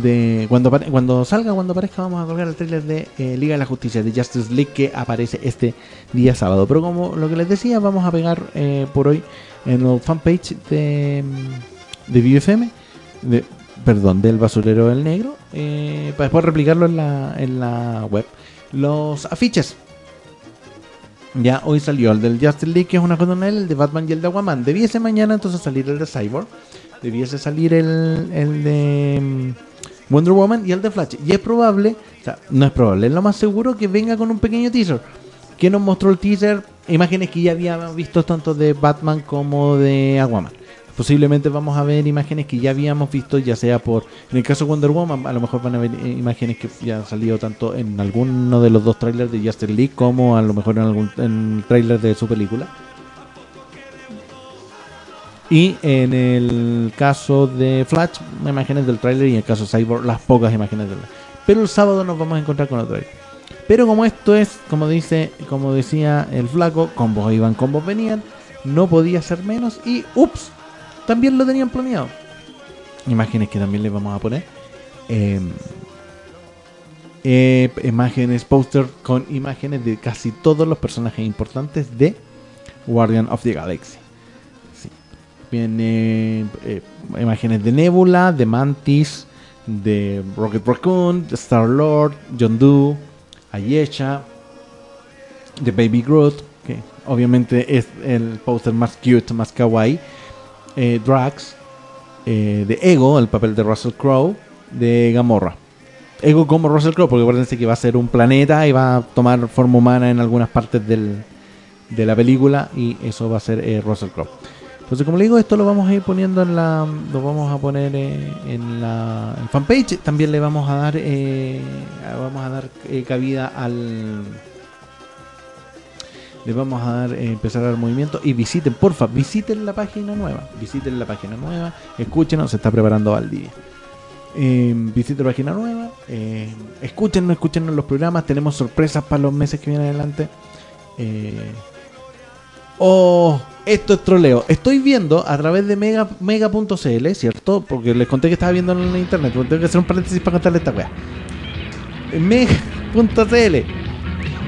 De cuando, cuando salga, cuando aparezca, vamos a colgar el trailer de eh, Liga de la Justicia, de Justice League, que aparece este día sábado. Pero como lo que les decía, vamos a pegar eh, por hoy en el fanpage de, mm, de VFM, de, perdón, del Basurero del Negro, eh, para después replicarlo en la, en la web. Los afiches. Ya hoy salió el del Justice League, que es una él, el de Batman y el de Aquaman. Debiese mañana entonces salir el de Cyborg. Debiese salir el, el de mm, Wonder Woman y el de Flash. Y es probable, o sea, no es probable, es lo más seguro que venga con un pequeño teaser. Que nos mostró el teaser? Imágenes que ya habíamos visto tanto de Batman como de Aquaman. Posiblemente vamos a ver imágenes que ya habíamos visto, ya sea por. En el caso de Wonder Woman, a lo mejor van a ver eh, imágenes que ya han salido tanto en alguno de los dos trailers de Justice League como a lo mejor en algún trailer de su película. Y en el caso de Flash, imágenes del trailer y en el caso de Cyborg, las pocas imágenes del Pero el sábado nos vamos a encontrar con otro trailer. Pero como esto es, como dice, como decía el flaco, combos iban, combos venían, no podía ser menos y ups, también lo tenían planeado. Imágenes que también les vamos a poner. Eh, eh, imágenes, póster con imágenes de casi todos los personajes importantes de Guardian of the Galaxy. Sí. Viene eh, imágenes de Nebula, de Mantis, de Rocket Raccoon, de Star Lord, John Doe, Ayesha, de Baby Groot, que obviamente es el póster más cute, más kawaii. Eh, eh, de Ego, el papel de Russell Crowe, de Gamorra. Ego como Russell Crowe, porque acuérdense que va a ser un planeta y va a tomar forma humana en algunas partes del, de la película y eso va a ser eh, Russell Crowe. Entonces, como le digo, esto lo vamos a ir poniendo en la, lo vamos a poner eh, en la en fanpage. También le vamos a dar, vamos a dar cabida al, le vamos a dar, eh, empezar a dar movimiento y visiten, porfa, visiten la página nueva, visiten la página nueva, escúchenos, se está preparando Valdivia. Eh, visiten la página nueva, eh, escúchenos, escúchenos los programas, tenemos sorpresas para los meses que vienen adelante. Eh, oh, esto es troleo. Estoy viendo a través de mega, mega.cl, ¿cierto? Porque les conté que estaba viendo en internet, porque tengo que hacer un paréntesis para contarle esta weá. Mega.cl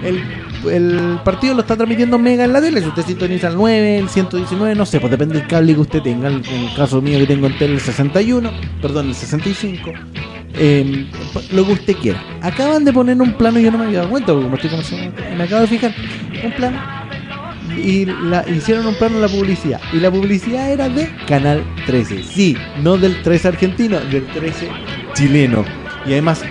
el, el partido lo está transmitiendo Mega en la tele. Si usted sintoniza el 9, el 119, no sé, pues depende del cable que usted tenga. En el caso mío que tengo en tele el 61, perdón, el 65. eh, lo que usted quiera. Acaban de poner un plano, yo no me había dado cuenta, porque como estoy comenzando, me acabo de fijar. Un plano. Y la, hicieron un plano en la publicidad. Y la publicidad era de Canal 13. Sí, no del 13 argentino, del 13 chileno. Y además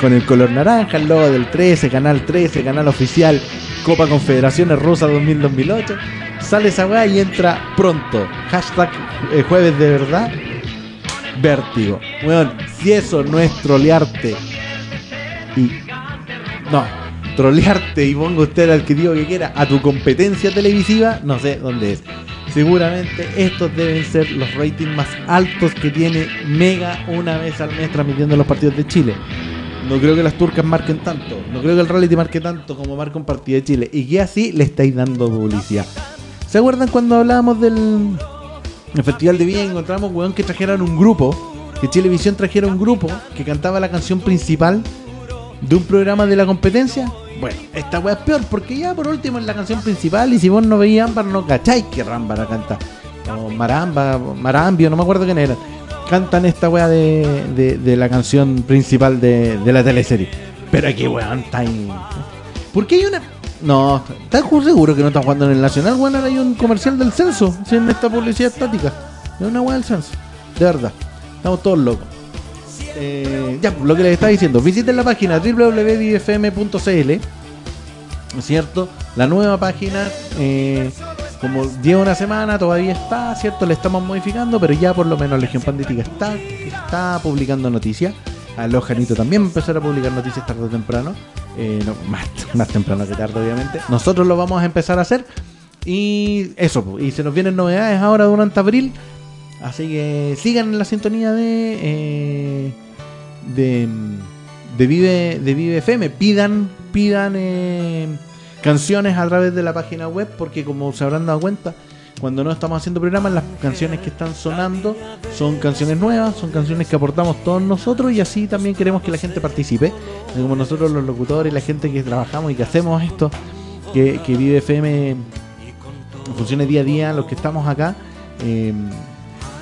con el color naranja, el logo del 13, Canal 13, Canal Oficial, Copa Confederaciones Rusa 2000-2008. Sale esa weá y entra pronto. Hashtag eh, jueves de verdad. Vértigo. Weón, si eso no es trolearte y. No, trolearte y ponga usted el adjetivo que quiera a tu competencia televisiva, no sé dónde es. Seguramente estos deben ser los ratings más altos que tiene Mega una vez al mes transmitiendo los partidos de Chile. No creo que las turcas marquen tanto. No creo que el reality marque tanto como marca un partido de Chile. Y que así le estáis dando publicidad. ¿Se acuerdan cuando hablábamos del el Festival de y encontramos, weón, que trajeran un grupo, que Chilevisión trajera un grupo que cantaba la canción principal de un programa de la competencia? Bueno, esta weá es peor, porque ya por último es la canción principal y si vos no veías Ámbar no cacháis que Rámbar la canta. O Maramba, Marambio, no me acuerdo quién era. Cantan esta weá de, de, la canción principal de, de la teleserie. Pero aquí weón, está ahí. ¿Por qué hay una.? No, ¿estás seguro que no están jugando en el Nacional? Weón, ahora hay un comercial del censo, sin esta publicidad estática. Es una weá del censo, de verdad. Estamos todos locos. Eh, ya, lo que les estaba diciendo, visiten la página www.bfm.cl, ¿no es cierto? La nueva página, eh, como lleva una semana, todavía está, ¿cierto? Le estamos modificando, pero ya por lo menos Legión Pandística está, está publicando noticias. Los Janito también empezar a publicar noticias tarde o temprano. Eh, más, más temprano que tarde, obviamente. Nosotros lo vamos a empezar a hacer. Y eso, y se nos vienen novedades ahora durante abril. Así que sigan en la sintonía de. eh, de, de Vive de Vive FM. Pidan, pidan eh, canciones a través de la página web. Porque como se habrán dado cuenta, cuando no estamos haciendo programas, las canciones que están sonando son canciones nuevas, son canciones que aportamos todos nosotros y así también queremos que la gente participe. Como nosotros los locutores, la gente que trabajamos y que hacemos esto, que, que Vive FM funcione día a día, los que estamos acá, eh,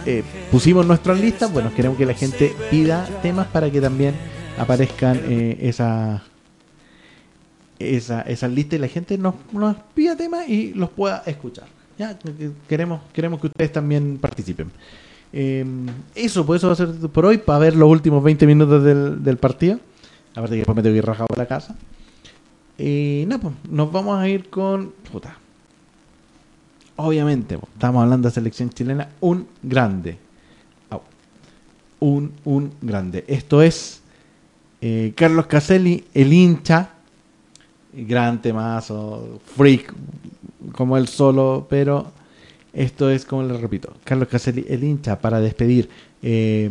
eh, pusimos nuestras listas, bueno, queremos que la gente pida temas para que también aparezcan eh, esa, esa, esas listas y la gente nos, nos pida temas y los pueda escuchar. Ya, que- que queremos, queremos que ustedes también participen. Eh, eso, pues eso va a ser por hoy, para ver los últimos 20 minutos del, del partido. Aparte que después me tengo que ir rajado a la casa. Y nada, pues nos vamos a ir con... Obviamente, pues, estamos hablando de selección chilena, un grande. Un, un grande. Esto es eh, Carlos Caselli, el hincha. Gran temazo, freak, como él solo, pero esto es como les repito. Carlos Caselli, el hincha, para despedir. Eh,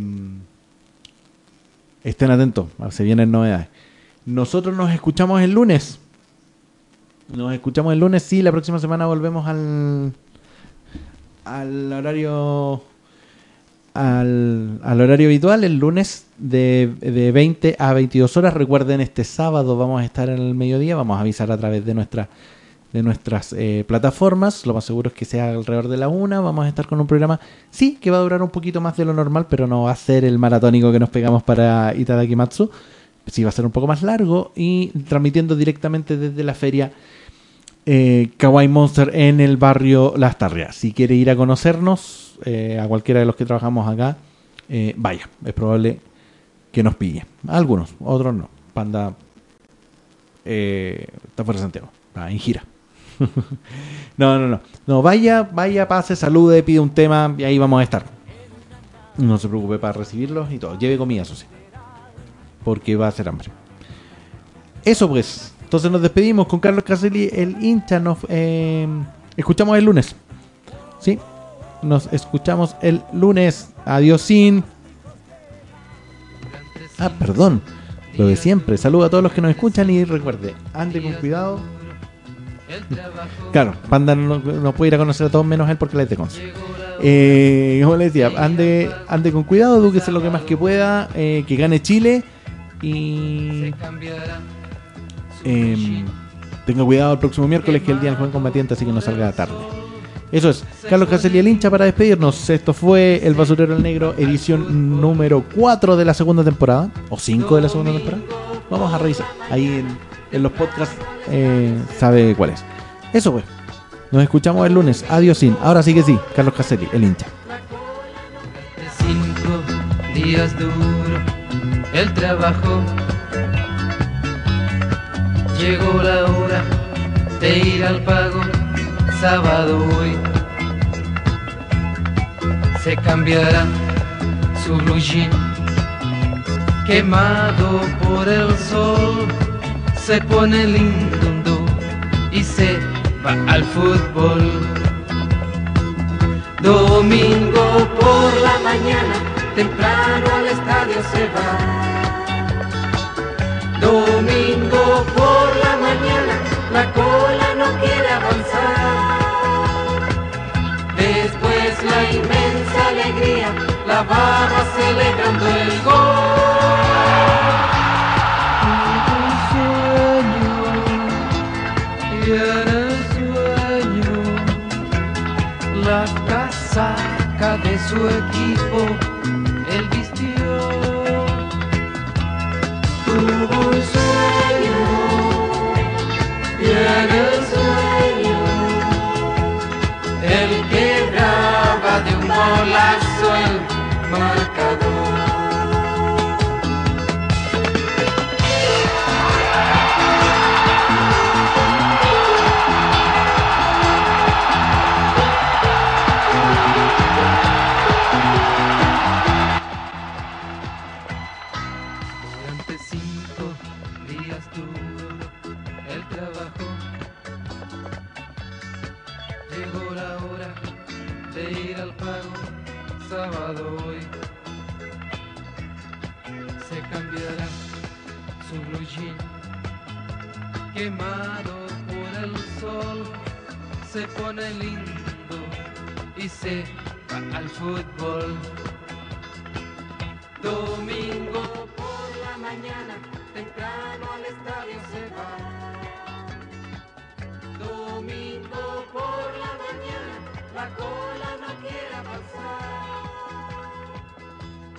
estén atentos, se vienen novedades. Nosotros nos escuchamos el lunes. Nos escuchamos el lunes, sí, la próxima semana volvemos al al horario al, al horario habitual, el lunes de, de 20 a 22 horas. Recuerden, este sábado vamos a estar en el mediodía, vamos a avisar a través de nuestra de nuestras eh, plataformas. Lo más seguro es que sea alrededor de la una. Vamos a estar con un programa, sí, que va a durar un poquito más de lo normal, pero no va a ser el maratónico que nos pegamos para Itadaki Matsu. Sí, va a ser un poco más largo y transmitiendo directamente desde la feria eh, Kawaii Monster en el barrio Las Tarrias. Si quiere ir a conocernos, eh, a cualquiera de los que trabajamos acá, eh, vaya, es probable que nos pille. Algunos, otros no. Panda eh, está fuera de Santiago, en gira. no, no, no. No, vaya, vaya, pase, salude, pide un tema y ahí vamos a estar. No se preocupe para recibirlos y todo. Lleve comida, eso sí. Porque va a hacer hambre. Eso pues. Entonces nos despedimos con Carlos Caselli, el hincha. Nos escuchamos el lunes. Sí. Nos escuchamos el lunes. Adiós sin. Ah, perdón. Lo de siempre. Saludos a todos los que nos escuchan y recuerde, ande con cuidado. Claro, Panda no, puede ir a conocer a todos menos él porque la es de Conce. Eh, como le decía, ande, ande con cuidado, edúquese lo que más que pueda, eh, que gane Chile y em, tenga cuidado el próximo miércoles que es el día del joven combatiente, así que no salga tarde. Eso es, Carlos Caselli el hincha para despedirnos. Esto fue El Basurero el Negro, edición número 4 de la segunda temporada, o 5 de la segunda temporada. Vamos a revisar. Ahí en, en los podcasts eh, sabe cuál es. Eso pues. Nos escuchamos el lunes. Adiós sin. Ahora sí que sí. Carlos Caselli, el hincha. cinco días duro el trabajo. Llegó la hora de ir al pago, sábado hoy. Se cambiará su blue quemado por el sol. Se pone lindo y se va al fútbol. Domingo por la mañana, temprano al estadio se va. Domingo por la mañana, la cola no quiere avanzar. La inmensa alegría, la barra celebrando el gol. Un sueño y el sueño la casaca de su equipo él vistió. Tuvo pone lindo y se va al fútbol. Domingo por la mañana, temprano al estadio se va. Domingo por la mañana, la cola no quiere avanzar.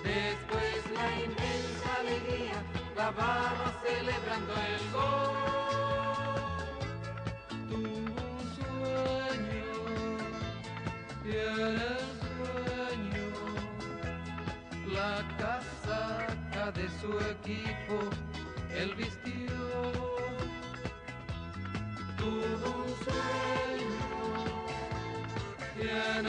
Después la inmensa alegría, la barra celebrando el gol. Sueño la casaca de su equipo él vistió. Tuvo un sueño y el